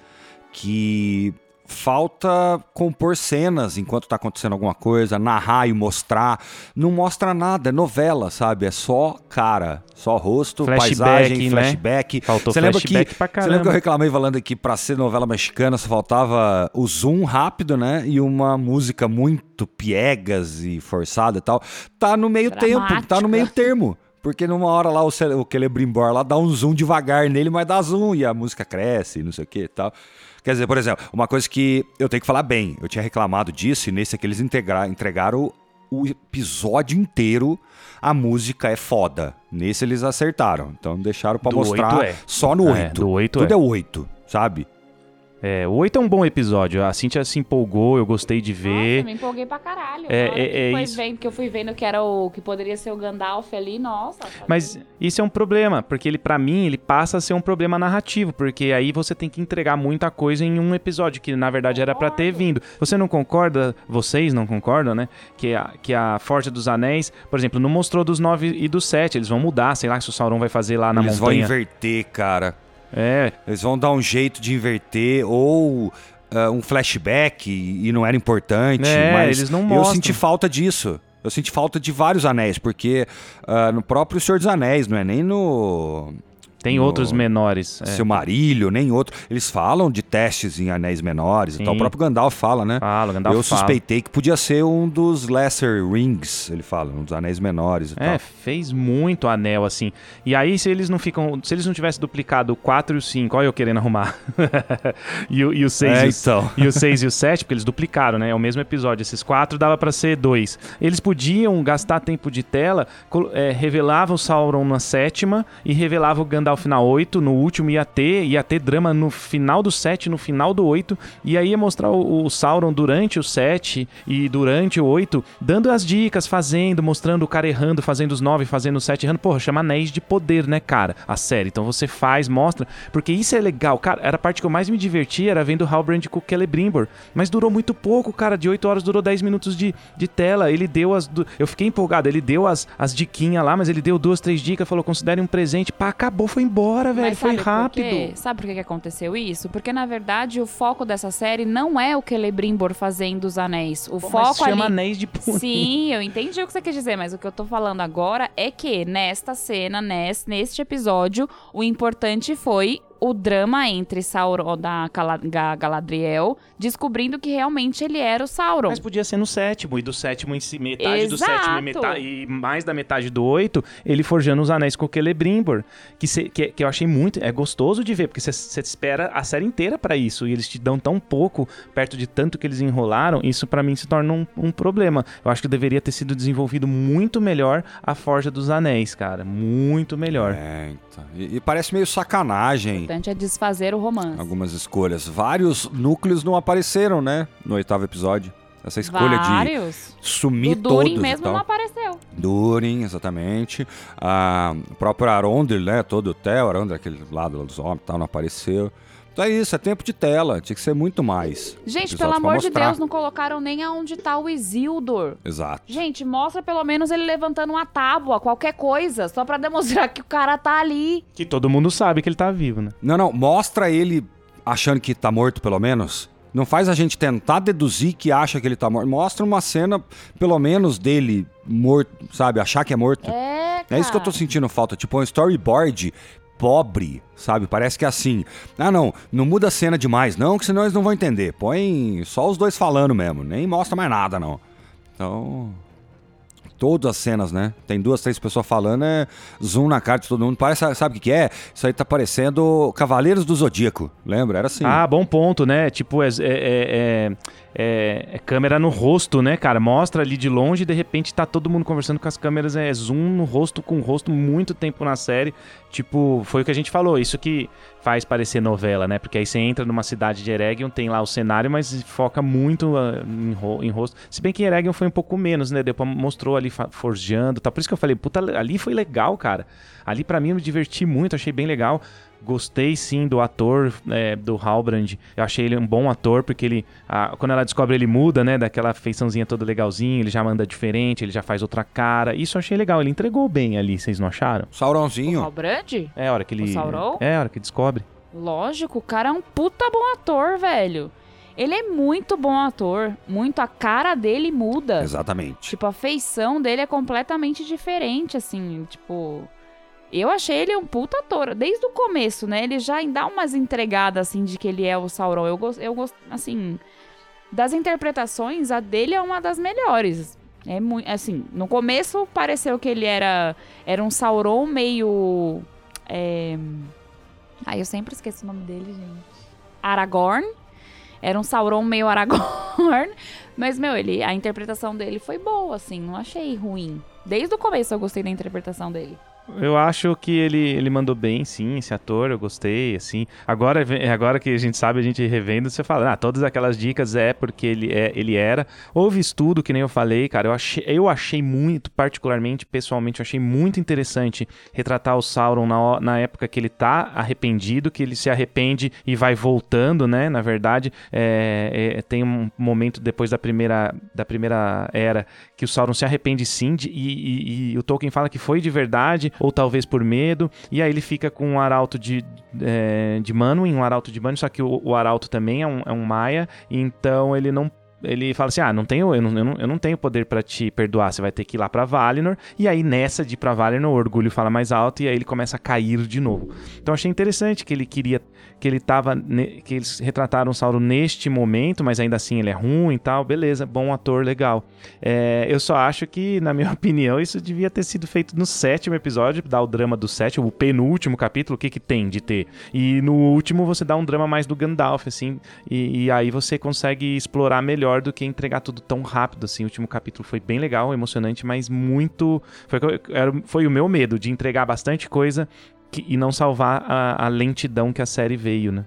Que falta compor cenas enquanto tá acontecendo alguma coisa, narrar e mostrar. Não mostra nada, é novela, sabe? É só cara, só rosto, flashback, paisagem, né? flashback. Faltou você flashback lembra que, pra caramba. Você lembra que eu reclamei falando aqui pra ser novela mexicana só faltava o zoom rápido, né? E uma música muito piegas e forçada e tal. Tá no meio Dramática. tempo, tá no meio termo. Porque numa hora lá o, o Celebrimbor lá dá um zoom devagar nele, mas dá zoom e a música cresce, não sei o que e tal. Quer dizer, por exemplo, uma coisa que eu tenho que falar bem, eu tinha reclamado disso e nesse aqui eles integra, entregaram o episódio inteiro, a música é foda. Nesse eles acertaram. Então deixaram para mostrar é. só no 8. É, do 8 Tudo é. é 8, sabe? É, o 8 é um bom episódio. A Cintia se empolgou, eu gostei de ver. Nossa, me empolguei pra caralho. É, é, é isso. Vendo, que eu fui vendo que era o que poderia ser o Gandalf ali, nossa. Tá Mas isso é um problema, porque ele, para mim, ele passa a ser um problema narrativo, porque aí você tem que entregar muita coisa em um episódio, que na verdade Concordo. era para ter vindo. Você não concorda, vocês não concordam, né? Que a, que a Forja dos Anéis, por exemplo, não mostrou dos 9 e dos 7. Eles vão mudar, sei lá, se o Sauron vai fazer lá na eles montanha. Eles vão inverter, cara. É. Eles vão dar um jeito de inverter ou uh, um flashback e não era importante. É, mas eles não mostram. Eu senti falta disso. Eu senti falta de vários anéis, porque uh, no próprio Senhor dos Anéis, não é nem no tem outros menores. É. Silmarillion, nem outro. Eles falam de testes em anéis menores e tal. O próprio Gandalf fala, né? Fala, Gandalf Eu suspeitei que podia ser um dos Lesser Rings, ele fala, um dos anéis menores e é, tal. fez muito anel, assim. E aí, se eles não ficam. Se eles não tivessem duplicado o 4 e o 5, olha eu querendo arrumar. e, o, e o 6 é, e, então. e o 6 e o 7, porque eles duplicaram, né? É o mesmo episódio. Esses quatro dava para ser dois. Eles podiam gastar tempo de tela, é, revelava o Sauron na sétima e revelava o Gandalf final 8, no último ia ter, ia ter drama no final do 7, no final do 8, e aí ia mostrar o, o Sauron durante o 7 e durante o 8, dando as dicas, fazendo, mostrando o cara errando, fazendo os 9, fazendo os 7 errando. Porra, chama Anéis de Poder, né, cara? A série. Então você faz, mostra, porque isso é legal. Cara, era a parte que eu mais me divertia, era vendo Halbrand com o Celebrimbor, mas durou muito pouco, cara. De 8 horas durou 10 minutos de, de tela. Ele deu as. Eu fiquei empolgado, ele deu as, as diquinhas lá, mas ele deu duas, três dicas, falou: considere um presente. Pá, acabou, foi embora, velho. Foi rápido. Por sabe por que aconteceu isso? Porque, na verdade, o foco dessa série não é o Celebrimbor fazendo os anéis. O Pô, foco mas chama ali... anéis de punho. Sim, eu entendi o que você quer dizer, mas o que eu tô falando agora é que nesta cena, neste, neste episódio, o importante foi o drama entre Sauron da Galadriel, descobrindo que realmente ele era o Sauron. Mas podia ser no sétimo, e do sétimo em si, metade Exato. do sétimo e, metade, e, mais da metade do oito, ele forjando os anéis com o Celebrimbor, que, que, que, eu achei muito, é gostoso de ver, porque você espera a série inteira para isso, e eles te dão tão pouco, perto de tanto que eles enrolaram, isso para mim se torna um, um, problema. Eu acho que deveria ter sido desenvolvido muito melhor a Forja dos Anéis, cara, muito melhor. É, então. E, e parece meio sacanagem importante é desfazer o romance. Algumas escolhas. Vários núcleos não apareceram, né? No oitavo episódio. Essa escolha Vários. de sumir o Durin mesmo não apareceu. Durin, exatamente. O próprio Arondel, né? Todo o Theo, Arondel, aquele lado lá dos homens tal, não apareceu. Então é isso, é tempo de tela. Tinha que ser muito mais. Gente, pelo amor de Deus, não colocaram nem aonde tá o Isildur. Exato. Gente, mostra pelo menos ele levantando uma tábua, qualquer coisa, só para demonstrar que o cara tá ali. Que todo mundo sabe que ele tá vivo, né? Não, não, mostra ele achando que tá morto, pelo menos. Não faz a gente tentar deduzir que acha que ele tá morto. Mostra uma cena, pelo menos, dele morto, sabe? Achar que é morto. É, É isso que eu tô cara. sentindo falta. Tipo, um storyboard pobre, sabe? Parece que é assim. Ah, não, não muda a cena demais, não, que senão eles não vão entender. Põe só os dois falando mesmo, nem mostra mais nada, não. Então. Todas as cenas, né? Tem duas, três pessoas falando, é zoom na cara de todo mundo. Parece, sabe o que, é? Isso aí tá parecendo Cavaleiros do Zodíaco, lembra? Era assim. Ah, bom ponto, né? Tipo, é, é- é- é- é câmera no rosto, né, cara? Mostra ali de longe e de repente tá todo mundo conversando com as câmeras, é zoom no rosto com rosto muito tempo na série. Tipo, foi o que a gente falou, isso que faz parecer novela, né? Porque aí você entra numa cidade de Eregion, tem lá o cenário, mas foca muito ah, em, ro- em rosto. Se bem que Eregion foi um pouco menos, né? Depois mostrou ali forjando, tá? Por isso que eu falei, puta, ali foi legal, cara. Ali pra mim eu me diverti muito, achei bem legal. Gostei sim do ator é, do Halbrand. Eu achei ele um bom ator, porque ele. ah, quando ela descobre, ele muda, né? Daquela feiçãozinha toda legalzinha, ele já manda diferente, ele já faz outra cara. Isso eu achei legal. Ele entregou bem ali, vocês não acharam? O Sauronzinho. Halbrand? É a hora que ele. O Sauron? É a hora que descobre. Lógico, o cara é um puta bom ator, velho. Ele é muito bom ator. Muito. A cara dele muda. Exatamente. Tipo, a feição dele é completamente diferente, assim, tipo... Eu achei ele um puta ator. Desde o começo, né? Ele já dá umas entregadas, assim, de que ele é o Sauron. Eu gosto, eu gosto assim... Das interpretações, a dele é uma das melhores. É muito... Assim, no começo pareceu que ele era... Era um Sauron meio... É... Ai, eu sempre esqueço o nome dele, gente. Aragorn. Era um Sauron meio Aragorn. Mas, meu, ele, a interpretação dele foi boa, assim. Não achei ruim. Desde o começo eu gostei da interpretação dele. Eu acho que ele, ele mandou bem, sim, esse ator, eu gostei, assim. Agora, agora que a gente sabe, a gente revendo, você fala, ah, todas aquelas dicas é porque ele, é, ele era. Houve estudo, que nem eu falei, cara, eu achei, eu achei muito, particularmente, pessoalmente, eu achei muito interessante retratar o Sauron na, na época que ele tá arrependido, que ele se arrepende e vai voltando, né? Na verdade, é, é, tem um momento depois da primeira, da primeira era que o Sauron se arrepende sim, de- e, e- e o Tolkien fala que foi de verdade, ou talvez por medo, e aí ele fica com um arauto de, é, de Manwë, um arauto de Manwë, só que o, o arauto também é um, é um Maia, então ele não ele fala assim: Ah, não tenho, eu, não, eu, não, eu não tenho poder pra te perdoar, você vai ter que ir lá pra Valinor. E aí, nessa de ir pra Valinor, o orgulho fala mais alto e aí ele começa a cair de novo. Então achei interessante que ele queria. Que ele tava. Que eles retrataram o Sauron neste momento, mas ainda assim ele é ruim e tal. Beleza, bom ator, legal. É, eu só acho que, na minha opinião, isso devia ter sido feito no sétimo episódio, dar o drama do sétimo, o penúltimo capítulo, o que que tem de ter. E no último você dá um drama mais do Gandalf, assim, e, e aí você consegue explorar melhor do que entregar tudo tão rápido, assim. O último capítulo foi bem legal, emocionante, mas muito... Foi, foi o meu medo, de entregar bastante coisa que- e não salvar a, a lentidão que a série veio, né?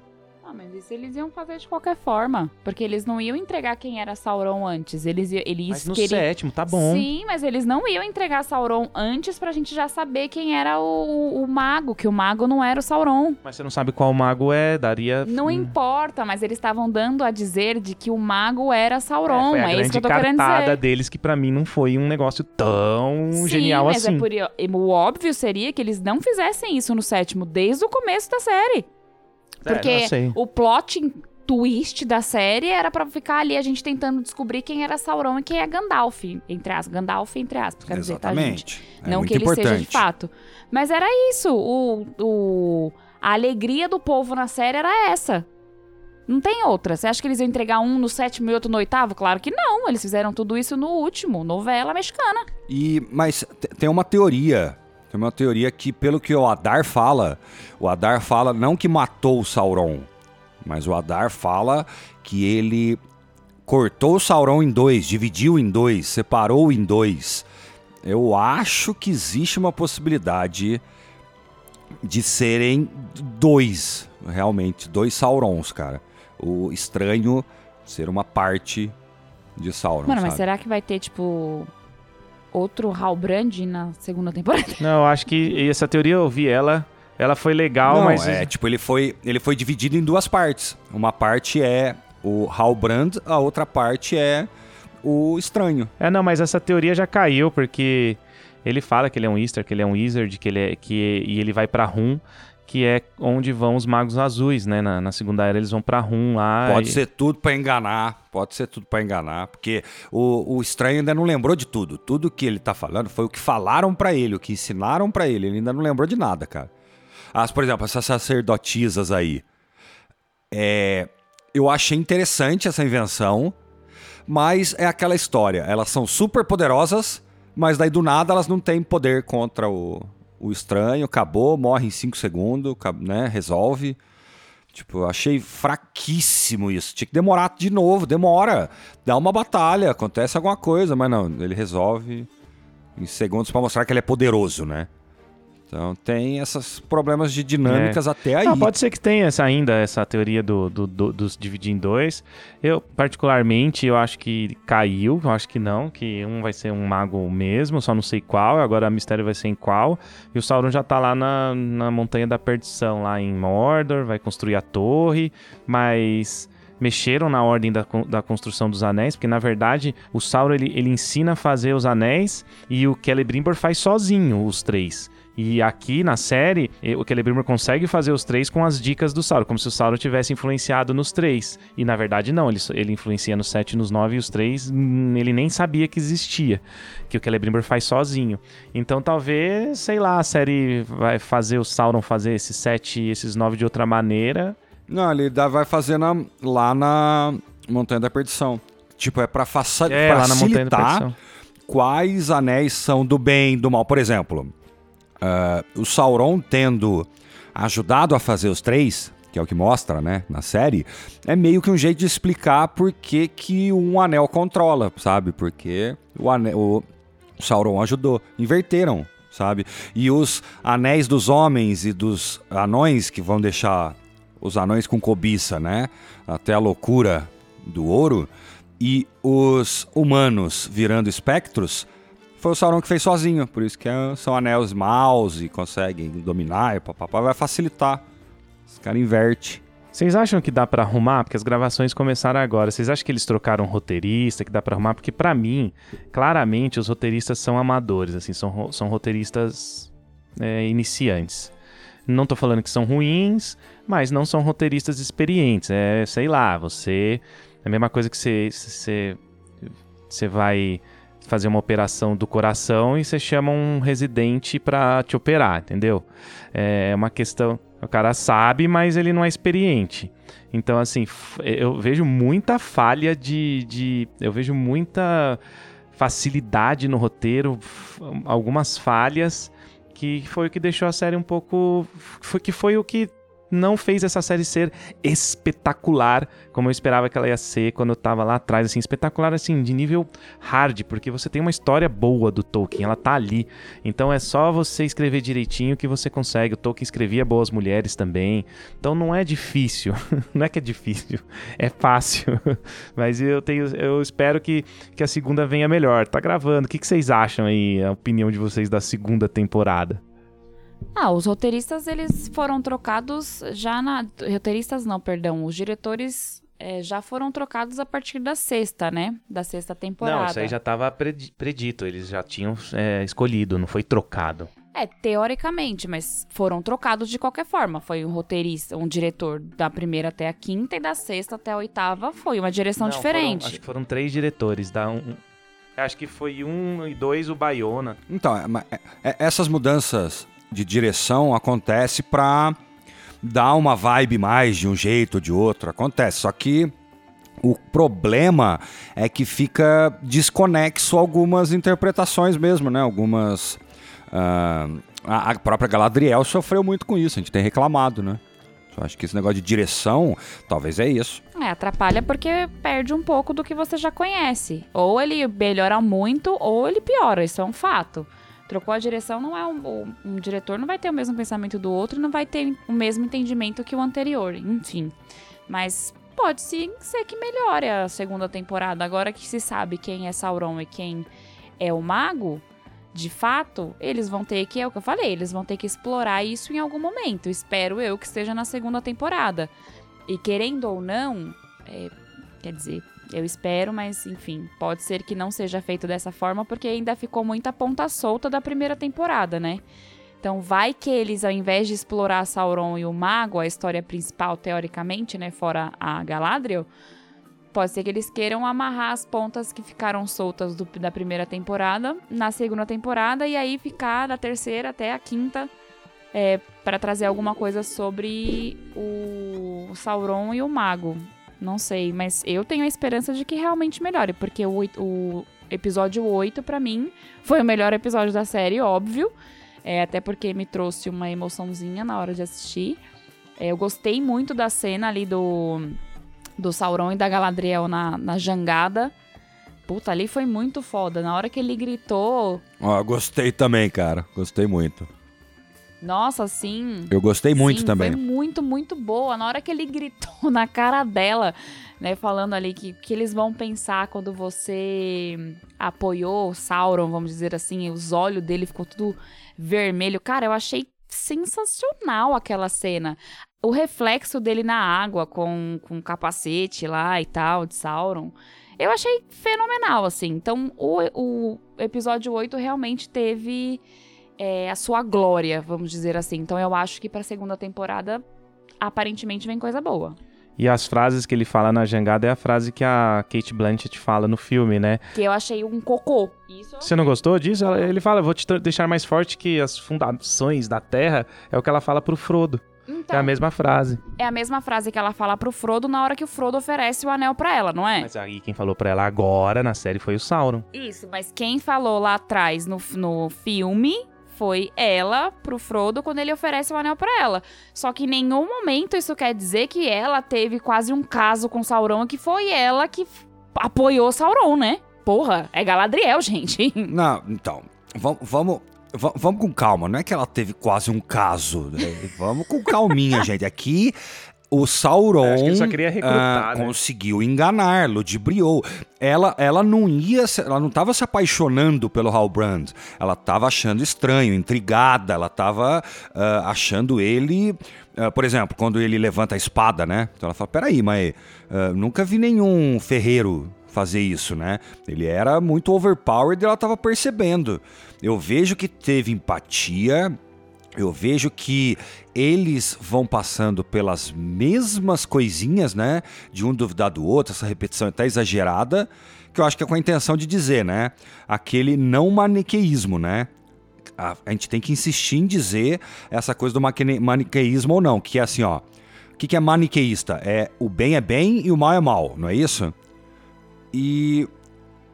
Eles iam fazer de qualquer forma. Porque eles não iam entregar quem era Sauron antes. Eles, eles Mas no queriam. sétimo, tá bom. Sim, mas eles não iam entregar Sauron antes pra gente já saber quem era o, o mago, que o mago não era o Sauron. Mas você não sabe qual mago é, daria... Não importa, mas eles estavam dando a dizer de que o mago era Sauron. foi a É, grande isso que eu tô querendo dizer. deles que pra mim não foi um negócio tão Sim, genial mas assim. é por, o óbvio seria que eles não fizessem isso no sétimo desde o começo da série. É, Porque sei. o plot twist da série era pra ficar ali a gente tentando descobrir quem era Sauron e quem é Gandalf, entre aspas, Gandalf entre aspas, quer dizer, tá, gente? Exatamente. É não que ele importante. seja de fato. Mas era isso, o, o a alegria do povo na série era essa. Não tem outra. Você acha que eles iam entregar um no sétimo e outro no oitavo? Claro que não. Eles fizeram tudo isso no último, novela mexicana. E, mas te- tem uma teoria. Tem uma teoria que, pelo que o Adar fala, o Adar fala não que matou o Sauron, mas o Adar fala que ele cortou o Sauron em dois, dividiu em dois, separou em dois. Eu acho que existe uma possibilidade de serem dois, realmente, dois Saurons, cara. O estranho ser uma parte de Sauron. Mano, mas sabe? será que vai ter, tipo, outro Halbrand na segunda temporada? Não, eu acho que essa teoria eu ouvi ela, ela foi legal, Não, mas é tipo, ele foi, ele foi dividido em duas partes. Uma parte é o Halbrand, a outra parte é o estranho. É, não, mas essa teoria já caiu, porque ele fala que ele é um Easter, que ele é um Wizard, que ele é. Que, e ele vai pra Rum, que é onde vão os magos azuis, né? Na, na segunda era eles vão pra Rum lá. Pode e... ser tudo para enganar, pode ser tudo para enganar, porque o, o estranho ainda não lembrou de tudo. Tudo que ele tá falando foi o que falaram para ele, o que ensinaram para ele. Ele ainda não lembrou de nada, cara. As, por exemplo, essas sacerdotisas aí. É, eu achei interessante essa invenção, mas é aquela história. Elas são super poderosas, mas daí do nada elas não têm poder contra o, o estranho, acabou, morre em 5 segundos, né? Resolve. Tipo, achei fraquíssimo isso. Tinha que demorar de novo, demora. Dá uma batalha, acontece alguma coisa, mas não, ele resolve em segundos para mostrar que ele é poderoso, né? Então tem esses problemas de dinâmicas é. até aí. Pode ser que tenha essa, ainda essa teoria do, do, do, dos dividir em dois. Eu, particularmente, eu acho que caiu, eu acho que não, que um vai ser um mago mesmo, só não sei qual, agora a mistério vai ser em qual. E o Sauron já tá lá na, na Montanha da Perdição, lá em Mordor, vai construir a torre, mas mexeram na ordem da, da construção dos anéis, porque na verdade o Sauron ele, ele ensina a fazer os anéis e o Celebrimbor faz sozinho os três. E aqui na série, o Celebrimbor consegue fazer os três com as dicas do Sauron, como se o Sauron tivesse influenciado nos três. E na verdade não, ele, ele influencia nos sete e nos nove e os três hum, ele nem sabia que existia, que o Celebrimbor faz sozinho. Então talvez, sei lá, a série vai fazer o Sauron fazer esses sete e esses nove de outra maneira. Não, ele vai fazer na, lá na Montanha da Perdição. Tipo, é pra, faça, é, pra facilitar quais anéis são do bem e do mal. Por exemplo, uh, o Sauron tendo ajudado a fazer os três, que é o que mostra, né, na série, é meio que um jeito de explicar por que, que um anel controla, sabe? Porque o, anel, o Sauron ajudou. Inverteram, sabe? E os anéis dos homens e dos anões que vão deixar os anões com cobiça, né? Até a loucura do ouro. E os humanos virando espectros foi o Sauron que fez sozinho. Por isso que é, são anéis maus e conseguem dominar e papapá. Vai facilitar. Os caras invertem. Vocês acham que dá para arrumar? Porque as gravações começaram agora. Vocês acham que eles trocaram roteirista, que dá para arrumar? Porque para mim, claramente, os roteiristas são amadores, assim, são, são roteiristas é, iniciantes. Não tô falando que são ruins, mas não são roteiristas experientes. É, sei lá, você. É a mesma coisa que. Você, você vai fazer uma operação do coração e você chama um residente para te operar, entendeu? É uma questão. O cara sabe, mas ele não é experiente. Então, assim, eu vejo muita falha de. de eu vejo muita facilidade no roteiro, algumas falhas que foi o que deixou a série um pouco. Foi, que foi o que não fez essa série ser espetacular como eu esperava que ela ia ser quando eu tava lá atrás, assim, espetacular assim, de nível hard, porque você tem uma história boa do Tolkien, ela tá ali. Então é só você escrever direitinho que você consegue. O Tolkien escrevia boas mulheres também. Então não é difícil. não é que é difícil, é fácil. Mas eu tenho eu espero que, que a segunda venha melhor. Tá gravando. O que, que vocês acham aí, a opinião de vocês da segunda temporada? Ah, os roteiristas eles foram trocados já na. Roteiristas não, perdão. Os diretores é, já foram trocados a partir da sexta, né? Da sexta temporada. Não, isso aí já estava predito. Eles já tinham é, escolhido, não foi trocado. É, teoricamente, mas foram trocados de qualquer forma. Foi um roteirista, um diretor da primeira até a quinta e da sexta até a oitava foi uma direção não, diferente. Foram, acho que foram três diretores. Da um, acho que foi um e dois o Baiona. Então, é, é, essas mudanças de direção acontece para dar uma vibe mais de um jeito ou de outro. Acontece. Só que o problema é que fica desconexo algumas interpretações mesmo, né? Algumas. Uh, a, a própria Galadriel sofreu muito com isso, a gente tem reclamado, né? Eu acho que esse negócio de direção, talvez é isso. É, atrapalha porque perde um pouco do que você já conhece. Ou ele melhora muito, ou ele piora, isso é um fato. Trocou a direção, não é um, um diretor não vai ter o mesmo pensamento do outro não vai ter o mesmo entendimento que o anterior, enfim. Mas pode sim ser que melhore a segunda temporada. Agora que se sabe quem é Sauron e quem é o mago, de fato, eles vão ter que, é o que eu falei, eles vão ter que explorar isso em algum momento. Espero eu que esteja na segunda temporada. E querendo ou não, é, quer dizer, eu espero, mas enfim, pode ser que não seja feito dessa forma porque ainda ficou muita ponta solta da primeira temporada, né? Então vai que eles, ao invés de explorar Sauron e o Mago, a história principal, teoricamente, né, fora a Galadriel, pode ser que eles queiram amarrar as pontas que ficaram soltas do, da primeira temporada na segunda temporada e aí ficar da terceira até a quinta é, para trazer alguma coisa sobre o Sauron e o Mago. Não sei, mas eu tenho a esperança de que realmente melhore, porque o, o episódio 8, para mim, foi o melhor episódio da série, óbvio. É, até porque me trouxe uma emoçãozinha na hora de assistir. É, eu gostei muito da cena ali do, do Sauron e da Galadriel na, na jangada. Puta, ali foi muito foda. Na hora que ele gritou. Ó, gostei também, cara. Gostei muito. Nossa, sim. Eu gostei muito sim, também. Foi muito, muito boa. Na hora que ele gritou na cara dela, né? Falando ali que que eles vão pensar quando você apoiou Sauron, vamos dizer assim, os olhos dele ficou tudo vermelho. Cara, eu achei sensacional aquela cena. O reflexo dele na água com, com o capacete lá e tal, de Sauron. Eu achei fenomenal, assim. Então, o, o episódio 8 realmente teve é, a sua glória, vamos dizer assim. Então, eu acho que pra segunda temporada, aparentemente, vem coisa boa. E as frases que ele fala na jangada é a frase que a Kate Blanchett fala no filme, né? Que eu achei um cocô. Isso Você não gostou disso? Ela- Ele fala, vou te deixar mais forte que as fundações da Terra. É o que ela fala pro Frodo. então, É a mesma frase. é a mesma frase que ela fala pro Frodo na hora que o Frodo oferece o anel pra ela, não é? Mas aí quem falou pra ela agora na série foi o Sauron. Isso, mas quem falou lá atrás no, no filme foi ela pro Frodo quando ele oferece o anel pra ela. Só que em nenhum momento isso quer dizer que ela teve quase um caso com Sauron, que foi ela que apoiou Sauron, né? Porra, é Galadriel, gente. Não, então, vamos, vamos, va- vamos com calma. Não é que ela teve quase um caso. né? Vamos com calminha, gente. Aqui o Sauron É, ah, né? conseguiu enganar, ludibriou. Ela, ela não ia, ela não estava se apaixonando pelo Halbrand. Ela estava achando estranho, intrigada. Ela estava achando ele, ah, por exemplo, quando ele levanta a espada, né? Então ela fala: peraí, mas ah, nunca vi nenhum ferreiro fazer isso, né? Ele era muito overpowered e ela estava percebendo. Eu vejo que teve empatia, eu vejo que eles vão passando pelas mesmas coisinhas, né? De um duvidar do outro, essa repetição até exagerada, que eu acho que é com a intenção de dizer, né? Aquele não maniqueísmo, né? A, a gente tem que insistir em dizer essa coisa do maniqueísmo ou não, que é assim, ó. O que, que é maniqueísta? É o bem é bem e o mal é mal, não é isso? E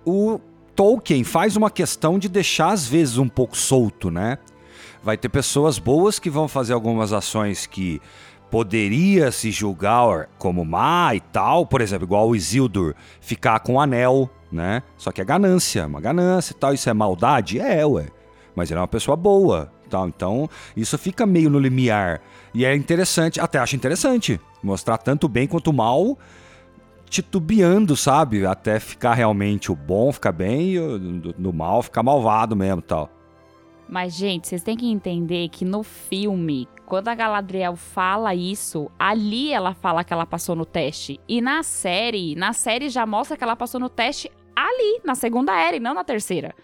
o Tolkien faz uma questão de deixar às vezes um pouco solto, né? Vai ter pessoas boas que vão fazer algumas ações que poderia se julgar como má e tal, por exemplo, igual o Isildur ficar com o anel, né? Só que é ganância, uma ganância e tal, isso é maldade? É, ué. Mas ele é uma pessoa boa, tal. Então, isso fica meio no limiar. E é interessante, até acho interessante, mostrar tanto o bem quanto o mal titubeando, sabe? Até ficar realmente o bom ficar bem e o do, do mal ficar malvado mesmo tal. Mas, gente, vocês têm que entender que no filme, quando a Galadriel fala isso, ali ela fala que ela passou no teste. E na série, na série já mostra que ela passou no teste ali, na segunda era e não na terceira.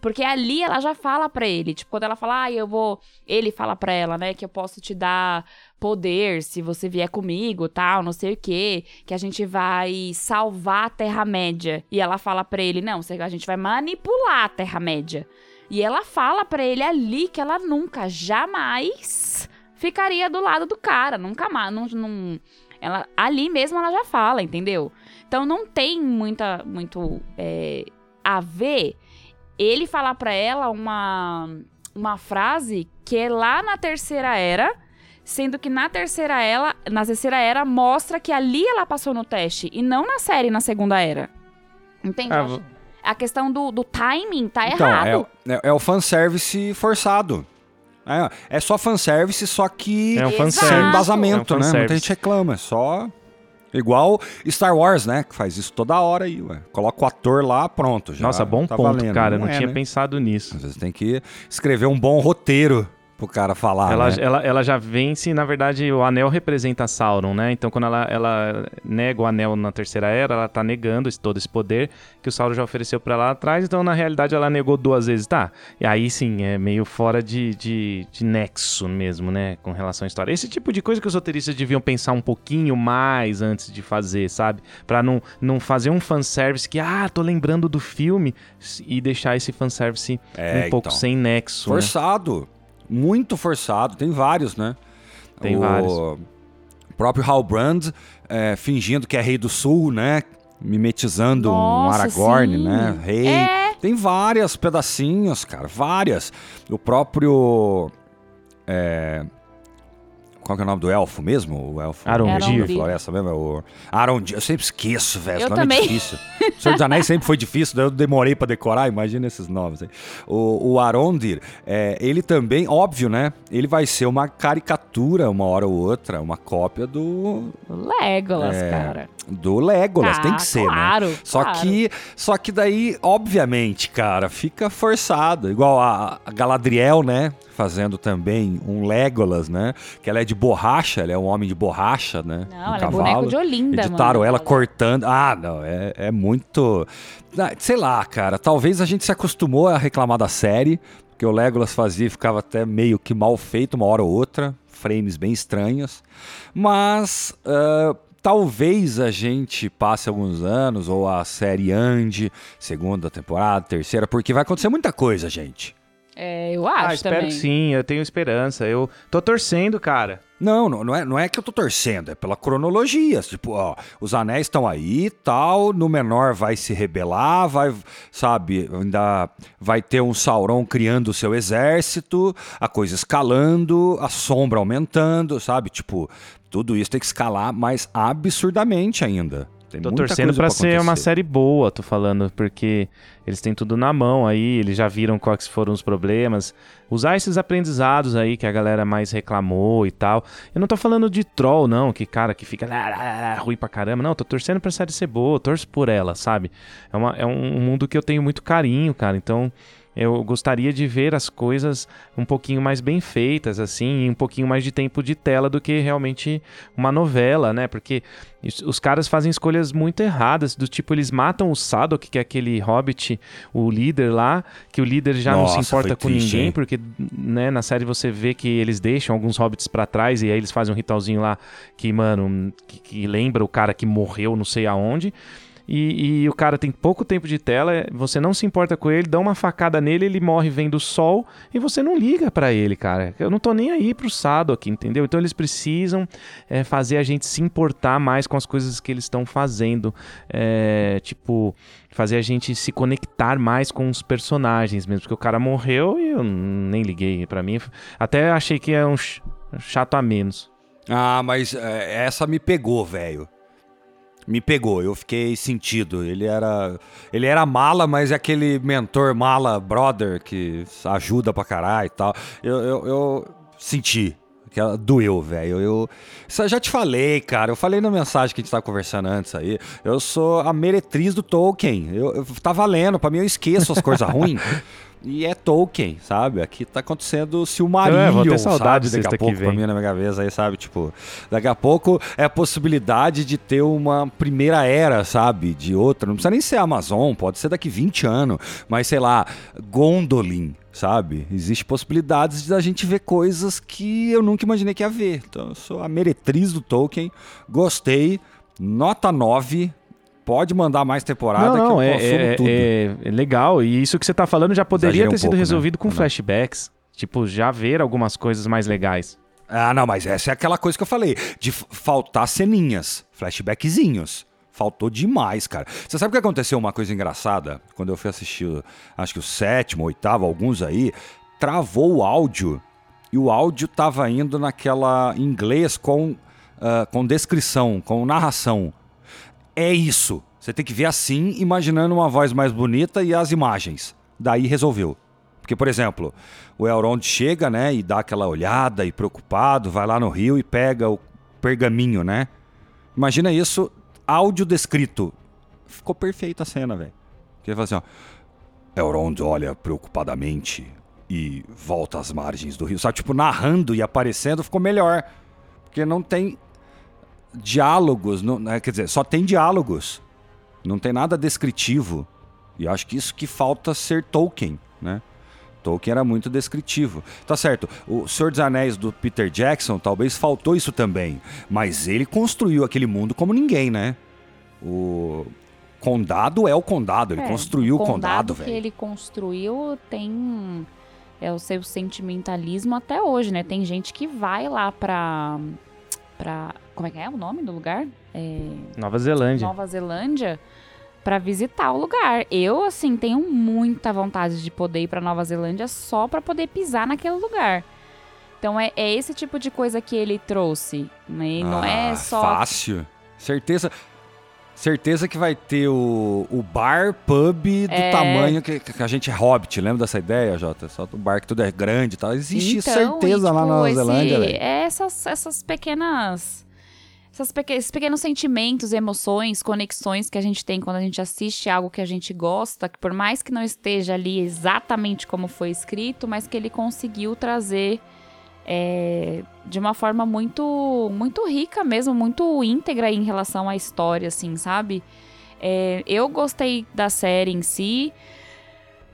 Porque ali ela já fala pra ele, tipo, quando ela fala, ah, eu vou. Ele fala pra ela, né, que eu posso te dar poder se você vier comigo, tal, não sei o quê, que a gente vai salvar a Terra-média. E ela fala pra ele, não, a gente vai manipular a Terra-média. E ela fala pra ele ali que ela nunca, jamais ficaria do lado do cara, nunca mais, não, não- ela ali mesmo ela já fala, entendeu? Então não tem muita muito é, a ver ele falar pra ela uma uma frase que é lá na terceira era, sendo que na terceira era, na terceira era mostra que ali ela passou no teste e não na série na segunda era. Entende? Ah, a questão do, do timing tá Então, errado. é, é, é o fanservice forçado. É, é só fanservice, só que É um fanservice. sem embasamento, É um né? Muita gente reclama, é só... Igual Star Wars, né? Que faz isso toda hora aí, ué. Coloca o ator lá, pronto. Já Nossa, bom tá ponto, valendo. cara. Eu não é, tinha né? pensado nisso. Às vezes tem que escrever um bom roteiro pro cara falar. Ela, né? ela, ela já vence, na verdade, o anel representa Sauron, né? Então, quando ela, ela nega o anel na Terceira Era, ela tá negando esse, todo esse poder que o Sauron já ofereceu pra ela lá atrás. Então, na realidade, ela negou duas vezes, tá? E aí, sim, é meio fora de, de, de nexo mesmo, né? Com relação à história. Esse tipo de coisa que os roteiristas deviam pensar um pouquinho mais antes de fazer, sabe? Pra não, não fazer um fanservice que, ah, tô lembrando do filme e deixar esse fanservice É, um pouco então. sem nexo, né? Muito forçado. Tem vários, né? Tem o vários. O próprio Halbrand é, fingindo que é rei do sul, né? Mimetizando um Nossa, Aragorn, sim. né? Rei. É. Tem várias pedacinhos, cara. Várias. O próprio. é, Qual que é o nome do elfo mesmo? O elfo Arondir. da Arondir. floresta mesmo? É o Arondir. Eu sempre esqueço, velho. Esse Eu nome também. é difícil. O Senhor dos Anéis sempre foi difícil, daí eu demorei pra decorar. Imagina esses nomes aí. O, o Arondir, é, ele também, óbvio, né? Ele vai ser uma caricatura, uma hora ou outra, uma cópia do, Legolas, É, cara. do Legolas. Ah, Tem que ser, né? claro, Só claro. que, só que daí, obviamente, cara, fica forçado. Igual a, a Galadriel, né? Fazendo também um Legolas, né? Que ela é de borracha, ela é um homem de borracha, né? Não, um ela é cavalo. boneco de Olinda, Editaram mano. ela cortando. Ah, não, é, é muito. Ah, Sei lá, cara. Talvez a gente se acostumou a reclamar da série, porque o Legolas fazia e ficava até meio que mal feito uma hora ou outra, frames bem estranhos. Mas. ah, Talvez a gente passe alguns anos, ou a série ande, segunda temporada, terceira, porque vai acontecer muita coisa, gente. É, eu acho Ah, espero também. que sim, eu tenho esperança. Eu tô torcendo, cara. Não, não, não é, não é que eu tô torcendo, é pela cronologia. Tipo, ó, os anéis estão aí tal, no menor vai se rebelar, vai, sabe, ainda vai ter um Sauron criando o seu exército, a coisa escalando, a sombra aumentando, sabe? Tipo, tudo isso tem que escalar mais absurdamente ainda. Tem Tô torcendo pra ser uma série boa, tô falando, porque eles têm tudo na mão aí, eles já viram quais foram os problemas. Usar esses aprendizados aí que a galera mais reclamou e tal. Eu não tô falando de troll, não, que cara que fica lá, lá, lá, ruim pra caramba. Não, tô torcendo pra série ser boa, torço por ela, sabe? É, uma, é um mundo que eu tenho muito carinho, cara. Então. Eu gostaria de ver as coisas um pouquinho mais bem feitas, assim, e um pouquinho mais de tempo de tela do que realmente uma novela, né? Porque os caras fazem escolhas muito erradas, do tipo, eles matam o Sadok, que é aquele hobbit, o líder lá, que o líder já não Nossa, se importa com triste, ninguém, hein? porque né, na série você vê que eles deixam alguns hobbits pra trás e aí eles fazem um ritualzinho lá que, mano, que, que lembra o cara que morreu não sei aonde. E, e o cara tem pouco tempo de tela, você não se importa com ele, dá uma facada nele, ele morre vendo o sol e você não liga pra ele, cara. Eu não tô nem aí pro Sadok, entendeu? Então eles precisam é, fazer a gente se importar mais com as coisas que eles estão fazendo. É, tipo, fazer a gente se conectar mais com os personagens mesmo. Porque o cara morreu e eu nem liguei pra mim. Até achei que é um ch- chato a menos. Ah, mas é, essa me pegou, velho. Me pegou, eu fiquei sentido. Ele era. Ele era mala, mas é aquele mentor mala brother que ajuda pra caralho e tal. Eu, eu, eu senti. Que ela doeu, velho. Eu, eu já te falei, cara. Eu falei na mensagem que a gente tava conversando antes aí. Eu sou a meretriz do Tolkien. Eu, eu- tá valendo. Pra mim, eu esqueço as coisas ruins. E é Tolkien, sabe? Aqui tá acontecendo Silmarillion, É, vou ter saudade sabe? Daqui a pouco pra mim na minha cabeça aí, sabe? Tipo, daqui a pouco é a possibilidade de ter uma primeira era, sabe? De outra. Não precisa nem ser Amazon, pode ser daqui 20 anos. Mas sei lá, Gondolin, sabe? Existe possibilidades da gente ver coisas que eu nunca imaginei que ia ver. Então, eu sou a meretriz do Tolkien. Gostei. Nota 9. Pode mandar mais temporada não, que não, eu é, é- tudo. é- é legal. E isso que você tá falando já poderia Exagerei ter um sido pouco, né? resolvido com Ou não? flashbacks. Tipo, já ver algumas coisas mais legais. Ah, não, mas essa é aquela coisa que eu falei, de faltar ceninhas, flashbackzinhos. Faltou demais, cara. Você sabe o que aconteceu? Uma coisa engraçada? Quando eu fui assistir, acho que o sétimo, oitavo, alguns aí, travou o áudio. E o áudio tava indo naquela inglês com, ah, com descrição, com narração. É isso. Você tem que ver assim, imaginando uma voz mais bonita e as imagens. Daí resolveu. Porque, por exemplo, o Elrond chega, né, e dá aquela olhada e preocupado, vai lá no rio e pega o pergaminho, né? Imagina isso, áudio descrito. Ficou perfeita a cena, velho. Porque ele fala assim, ó. Elrond olha preocupadamente e volta às margens do rio. Sabe, tipo, narrando e aparecendo ficou melhor. Porque não tem diálogos, não, né, quer dizer, só tem diálogos. Não tem nada descritivo. E acho que isso que falta ser Tolkien, né? Tolkien era muito descritivo. Tá certo, o Senhor dos Anéis do Peter Jackson talvez faltou isso também, mas ele construiu aquele mundo como ninguém, né? O condado é o condado, ele É, construiu o condado, condado que velho. ele construiu tem é o seu sentimentalismo até hoje, né? Tem gente que vai lá pra para como é que é o nome do lugar? É, Nova Zelândia. Nova Zelândia pra visitar o lugar. Eu assim tenho muita vontade de poder ir pra Nova Zelândia só pra poder pisar naquele lugar. Então é, é esse tipo de coisa que ele trouxe, né? E não é Ah, só Fácil. Certeza. Certeza que vai ter o, o bar pub do É. tamanho que, que a gente é hobbit. Lembra dessa ideia, Jota? Só o bar que tudo é grande e tal. Existe Então, certeza e, lá na tipo, Nova Zelândia, velho. é essas, essas pequenas. Essas peque- esses pequenos sentimentos, emoções, conexões que a gente tem quando a gente assiste algo que a gente gosta, que por mais que não esteja ali exatamente como foi escrito, mas que ele conseguiu trazer é, de uma forma muito, muito rica mesmo, muito íntegra em relação à história, assim, sabe? É, eu gostei da série em si.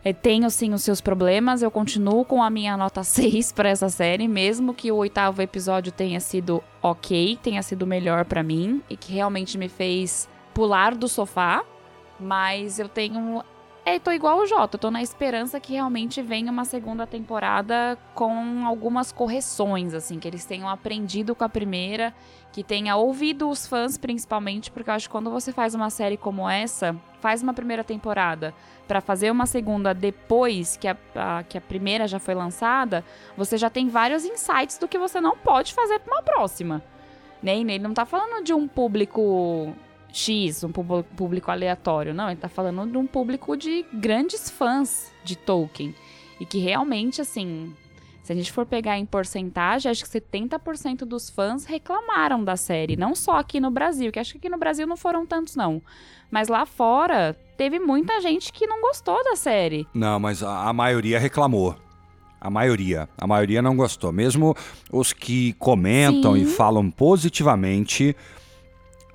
É, tenho sim os seus problemas, eu continuo com a minha nota 6 para essa série, mesmo que o oitavo episódio tenha sido ok, tenha sido melhor para mim e que realmente me fez pular do sofá. Mas eu tenho. É, tô igual o Jota, tô na esperança que realmente venha uma segunda temporada com algumas correções, assim, que eles tenham aprendido com a primeira, que tenha ouvido os fãs principalmente, porque eu acho que quando você faz uma série como essa, faz uma primeira temporada para fazer uma segunda depois que a, a- que a primeira já foi lançada, você já tem vários insights do que você não pode fazer para uma próxima. Né? E Ele não tá falando de um público X, um público- aleatório, não. Ele tá falando de um público de grandes fãs de Tolkien. E que realmente, assim, se a gente for pegar em porcentagem, acho que 70% dos fãs reclamaram da série. Não só aqui no Brasil, que acho que aqui no Brasil não foram tantos, não. Mas lá fora, teve muita gente que não gostou da série. Não, mas a, a maioria reclamou. A maioria. A maioria não gostou. Mesmo os que comentam Sim. e falam positivamente,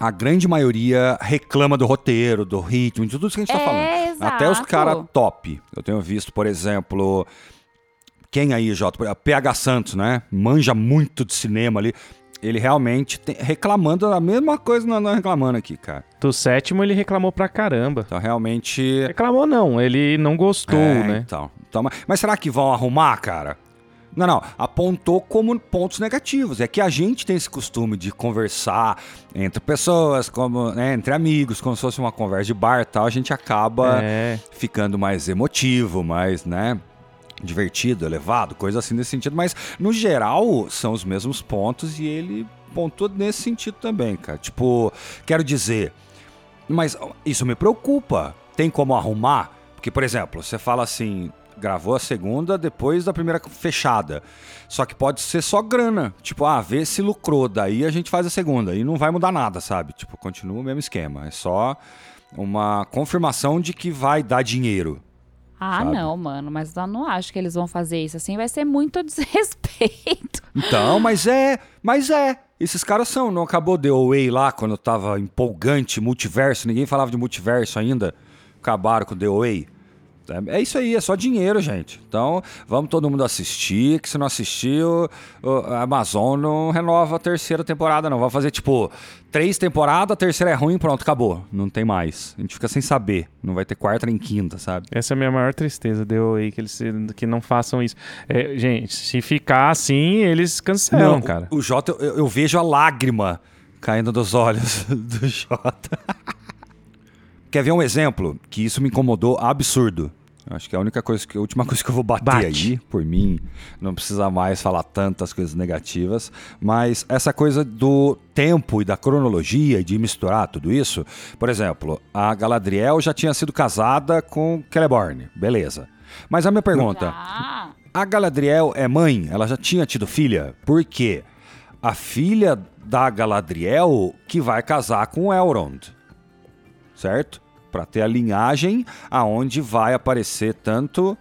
a grande maioria reclama do roteiro, do ritmo, de tudo isso que a gente tá falando. É, exato. Até os caras top. Eu tenho visto, por exemplo. Quem aí, Jota? PH Santos, né? Manja muito de cinema ali. Ele realmente tem- reclamando a mesma coisa que nós nós reclamando aqui, cara. Do sétimo ele reclamou pra caramba. Então, realmente. Reclamou não, ele não gostou, É, né? Então, então, mas- mas será que vão arrumar, cara? Não, não. Apontou como pontos negativos. É que a gente tem esse costume de conversar entre pessoas, como né, entre amigos, como se fosse uma conversa de bar e tal. A gente acaba É. ficando mais emotivo, mais, né? Divertido, elevado, coisa assim nesse sentido. Mas, no geral, são os mesmos pontos e ele pontua nesse sentido também, cara. Tipo, quero dizer, mas isso me preocupa. Tem como arrumar? Porque, por exemplo, você fala assim, gravou a segunda depois da primeira fechada. Só que pode ser só grana. Tipo, ah, vê se lucrou, daí a gente faz a segunda. E não vai mudar nada, sabe? Tipo, continua o mesmo esquema. É só uma confirmação de que vai dar dinheiro. Ah, sabe? não, mano, mas eu não acho que eles vão fazer isso assim, vai ser muito desrespeito. Então, mas é, mas é. Esses caras são, não acabou The Away lá quando tava empolgante, multiverso, ninguém falava de multiverso ainda. Acabaram com The Away. É é isso aí, é só dinheiro, gente. Então, vamos todo mundo assistir, que se não assistiu, o- a Amazon não renova a terceira temporada, não. Vai fazer, tipo, três temporadas, a terceira é ruim, pronto, acabou. Não tem mais. A gente fica sem saber. Não vai ter quarta nem quinta, sabe? Essa é a minha maior tristeza, deu aí que eles que não façam isso. É, gente, se ficar assim, eles cancelam, Não, cara. O, o Jota, eu, eu vejo a lágrima caindo dos olhos do Jota. Quer ver um exemplo? Que isso me incomodou absurdo. Eu Acho que é a única coisa que, a última coisa que eu vou bater Bate. aí, por mim, não precisa mais falar tantas coisas negativas, mas essa coisa do tempo e da cronologia e de misturar tudo isso. Por exemplo, a Galadriel já tinha sido casada com Celeborn, beleza. Mas a minha pergunta, a Galadriel é mãe, ela já tinha tido filha. Por quê? A filha da Galadriel que vai casar com o Elrond. Certo? Pra ter a linhagem aonde vai aparecer tanto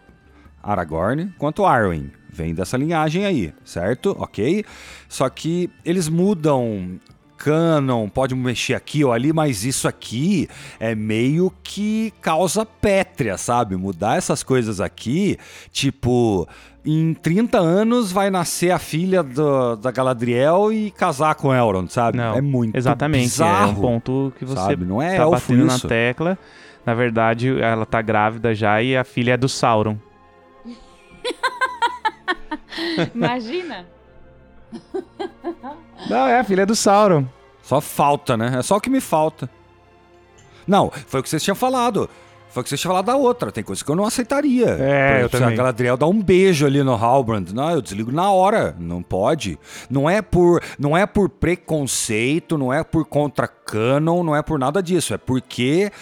Aragorn quanto Arwen. Vem dessa linhagem aí, certo? Ok? Só que eles mudam canon, pode mexer aqui ou ali, mas isso aqui é meio que causa pétrea, sabe? Mudar essas coisas aqui, tipo, em 30 anos vai nascer a filha do, da Galadriel e casar com Elrond, sabe? Não, é muito Exatamente, bizarro, é um ponto que você sabe? Não é tá batendo isso. na tecla. Na verdade, ela tá grávida já e a filha é do Sauron. Imagina. Não, é a filha do Sauron. Só falta, né? É só o que me falta. Não, foi o que vocês tinham falado. Foi que vocês falado da outra. Tem coisa que eu não aceitaria. É, Por eu também. a Galadriel dá um beijo ali no Halbrand. Não, eu desligo na hora. Não pode. Não é por, não é por preconceito, não é por contra canon, não é por nada disso. É porque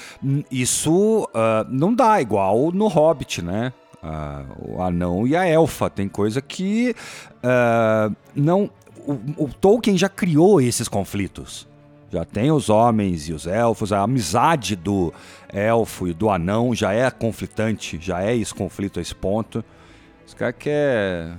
isso ah, não dá igual no Hobbit, né? Ah, o anão e a elfa. Tem coisa que ah, não. O, o Tolkien já criou esses conflitos. Já tem os homens e os elfos, a amizade do elfo e do anão já é conflitante, já é esse conflito a esse ponto. Esse cara quer.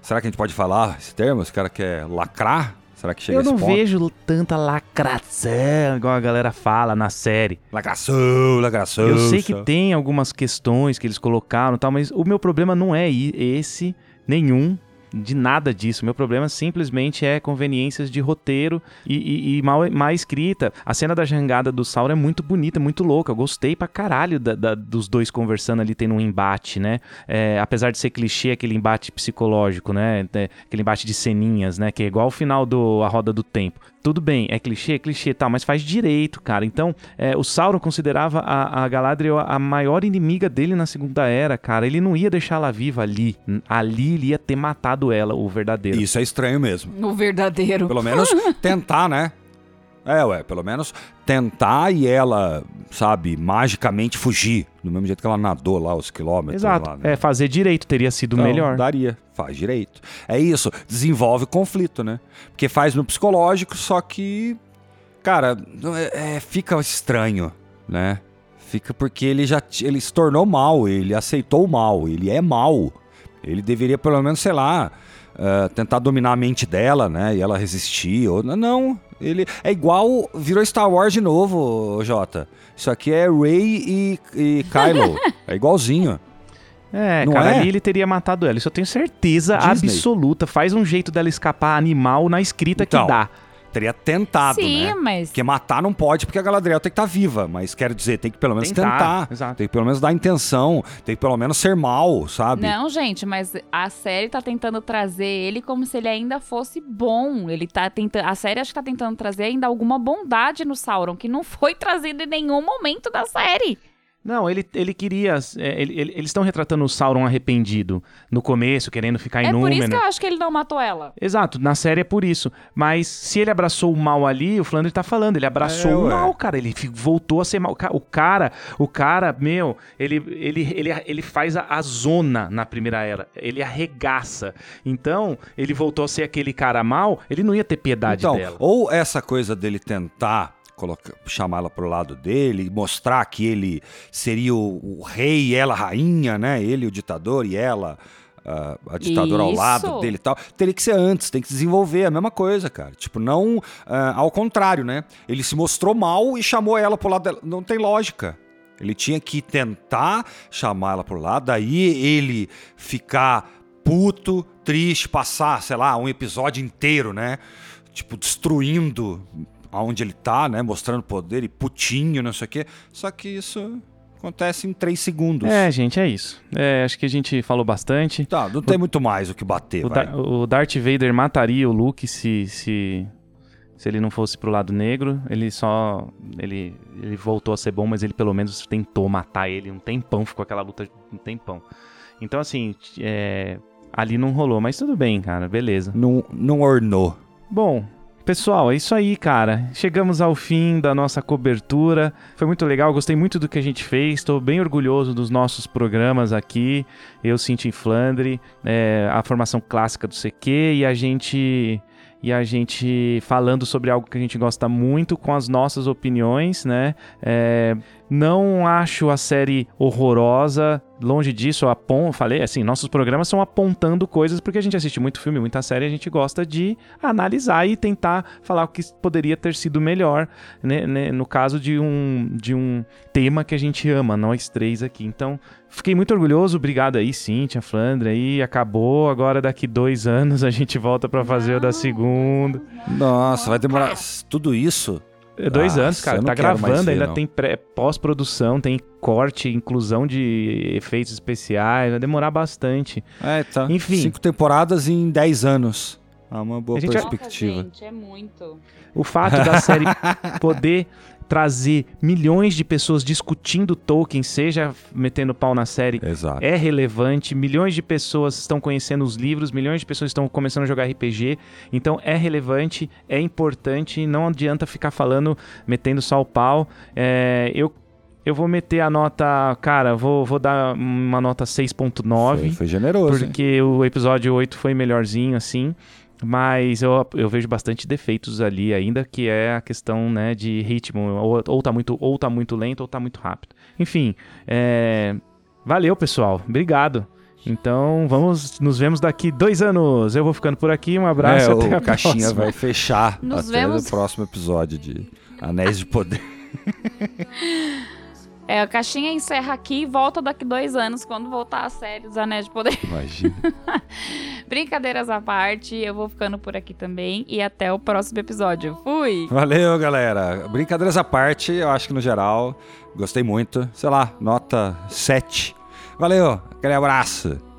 Será que a gente pode falar esse termo? Esse cara quer lacrar? Será que chega Eu não vejo tanta lacração, igual a galera fala na série. Lacração, lacração. Eu sei que tem algumas questões que eles colocaram e tal, mas o meu problema não é esse, nenhum, de nada disso. Meu problema simplesmente é conveniências de roteiro e, e- e mal, má escrita. A cena da jangada do Sauron é muito bonita, muito louca. Eu gostei pra caralho da- da- dos dois conversando ali, tendo um embate, né? É, apesar de ser clichê, aquele embate psicológico, né? É, aquele embate de ceninhas, né? Que é igual ao final do A Roda do Tempo. Tudo bem, é clichê, é clichê, tal, mas faz direito, cara. Então, é, o Sauron considerava a, a Galadriel a maior inimiga dele na Segunda Era, cara. Ele não ia deixá-la viva ali. Ali ele ia ter matado ela, o verdadeiro. Isso é estranho mesmo. O verdadeiro. Pelo menos tentar, né? É, ué, pelo menos tentar e ela, sabe, magicamente fugir. Do mesmo jeito que ela nadou lá os quilômetros. Exato. Lá, né? É, fazer direito teria sido Então, melhor. Daria, faz direito. É isso, desenvolve conflito, né? Porque faz no psicológico, só que, cara, é- é, fica estranho, né? Fica porque ele já ele se tornou mal, ele aceitou o mal, ele é mal. Ele deveria pelo menos, sei lá, ah, tentar dominar a mente dela, né? E ela resistir. Ou, não, ele é igual, virou Star Wars de novo, Jota. Isso aqui é Rey e, e Kylo. é igualzinho. É, Não cara, é? ali ele teria matado ela. Isso eu tenho certeza Disney. absoluta. Faz um jeito dela escapar animal na escrita Então, que dá. Teria tentado, Sim, né? mas. Porque matar não pode, porque a Galadriel tem que estar viva. Mas quero dizer, tem que pelo menos Tentar, tentar. exato. Tem que pelo menos dar intenção. Tem que pelo menos ser mal, sabe? Não, gente, mas a série tá tentando trazer ele como se ele ainda fosse bom. Ele tá tentando. A série acho que tá tentando trazer ainda alguma bondade no Sauron, que não foi trazido em nenhum momento da série. Não, ele, ele queria. é, ele- ele- eles estão retratando o Sauron arrependido no começo, querendo ficar É em por isso que Númenor. eu acho que ele não matou ela. Exato, na série é por isso. Mas se ele abraçou o mal ali, o Flandre tá falando, ele abraçou É, o mal, cara. Ele voltou a ser mal. O cara, o cara, meu, ele, ele, ele, ele faz a, a zona na primeira era. Ele arregaça. Então, ele voltou a ser aquele cara mal, ele não ia ter piedade então, dela. ou essa coisa dele tentar chamá-la pro lado dele, mostrar que ele seria o, o rei e ela a rainha, né? Ele o ditador e ela a ditadora ao Isso. lado dele e tal. Teria que ser antes, tem que desenvolver a mesma coisa, cara. Tipo, não ah, ao contrário, né? Ele se mostrou mal e chamou ela pro lado dela. Não tem lógica. Ele tinha que tentar chamar ela pro lado, daí ele ficar puto, triste, passar, sei lá, um episódio inteiro, né? Tipo, destruindo aonde ele tá, né? Mostrando poder e putinho, não sei o quê. Só que isso acontece em três segundos. É, gente, é isso. É, acho que a gente falou bastante. Tá, não tem muito mais o que bater, O. Dar- o Darth Vader mataria o Luke se, se, se ele não fosse pro lado negro. Ele só. Ele, ele voltou a ser bom, mas ele pelo menos tentou matar ele um tempão. Ficou aquela luta um tempão. Então, assim, é, ali não rolou, mas tudo bem, cara, beleza. Não, não ornou. Bom, pessoal, é isso aí, cara. Chegamos ao fim da nossa cobertura. Foi muito legal, gostei muito do que a gente fez. Estou bem orgulhoso dos nossos programas aqui. Eu, Cinti Flandre, é, a formação clássica do CQ e a gente. E a gente falando sobre algo que a gente gosta muito com as nossas opiniões, né? É, não acho a série horrorosa, longe disso, apon, falei assim, nossos programas são apontando coisas porque a gente assiste muito filme, muita série, a gente gosta de analisar e tentar falar o que poderia ter sido melhor, né, né, no caso de um, de um tema que a gente ama, nós três aqui. Então, fiquei muito orgulhoso, obrigado aí, Cíntia, Flandre, aí acabou, agora daqui dois anos a gente volta para fazer o da segunda. Nossa, vai demorar tudo isso? É dois Ah, anos, cara. Tá gravando, ver, ainda não. tem pré- pós-produção, tem corte, inclusão de efeitos especiais. Vai demorar bastante. É, tá. Enfim. Cinco temporadas em dez anos. É uma boa gente já- perspectiva. Nossa, gente, é muito. O fato da série poder trazer milhões de pessoas discutindo Tolkien, seja metendo pau na série, Exato. é relevante. Milhões de pessoas estão conhecendo os livros, milhões de pessoas estão começando a jogar RPG. Então é relevante, é importante. Não adianta ficar falando, metendo só o pau. É, eu, eu vou meter a nota. Cara, vou, vou dar uma nota 6,9. Foi, foi generoso. hein? Porque o episódio 8 foi melhorzinho, assim. Mas eu, eu vejo bastante defeitos ali ainda, que é a questão né, de ritmo. Ou, ou, tá muito, ou tá muito lento ou tá muito rápido. Enfim, é, valeu, pessoal. Obrigado. Então, vamos, nos vemos daqui dois anos. Eu vou ficando por aqui. Um abraço É, até o a Caixinha próxima. vai fechar Nos até vemos. o próximo episódio de Anéis de Poder. É, a caixinha encerra aqui e volta daqui dois anos, quando voltar a série dos Anéis de Poder. Imagina. Brincadeiras à parte, eu vou ficando por aqui também. E até o próximo episódio. Fui! Valeu, galera. Brincadeiras à parte, eu acho que no geral gostei muito. Sei lá, nota 7. Valeu, aquele abraço.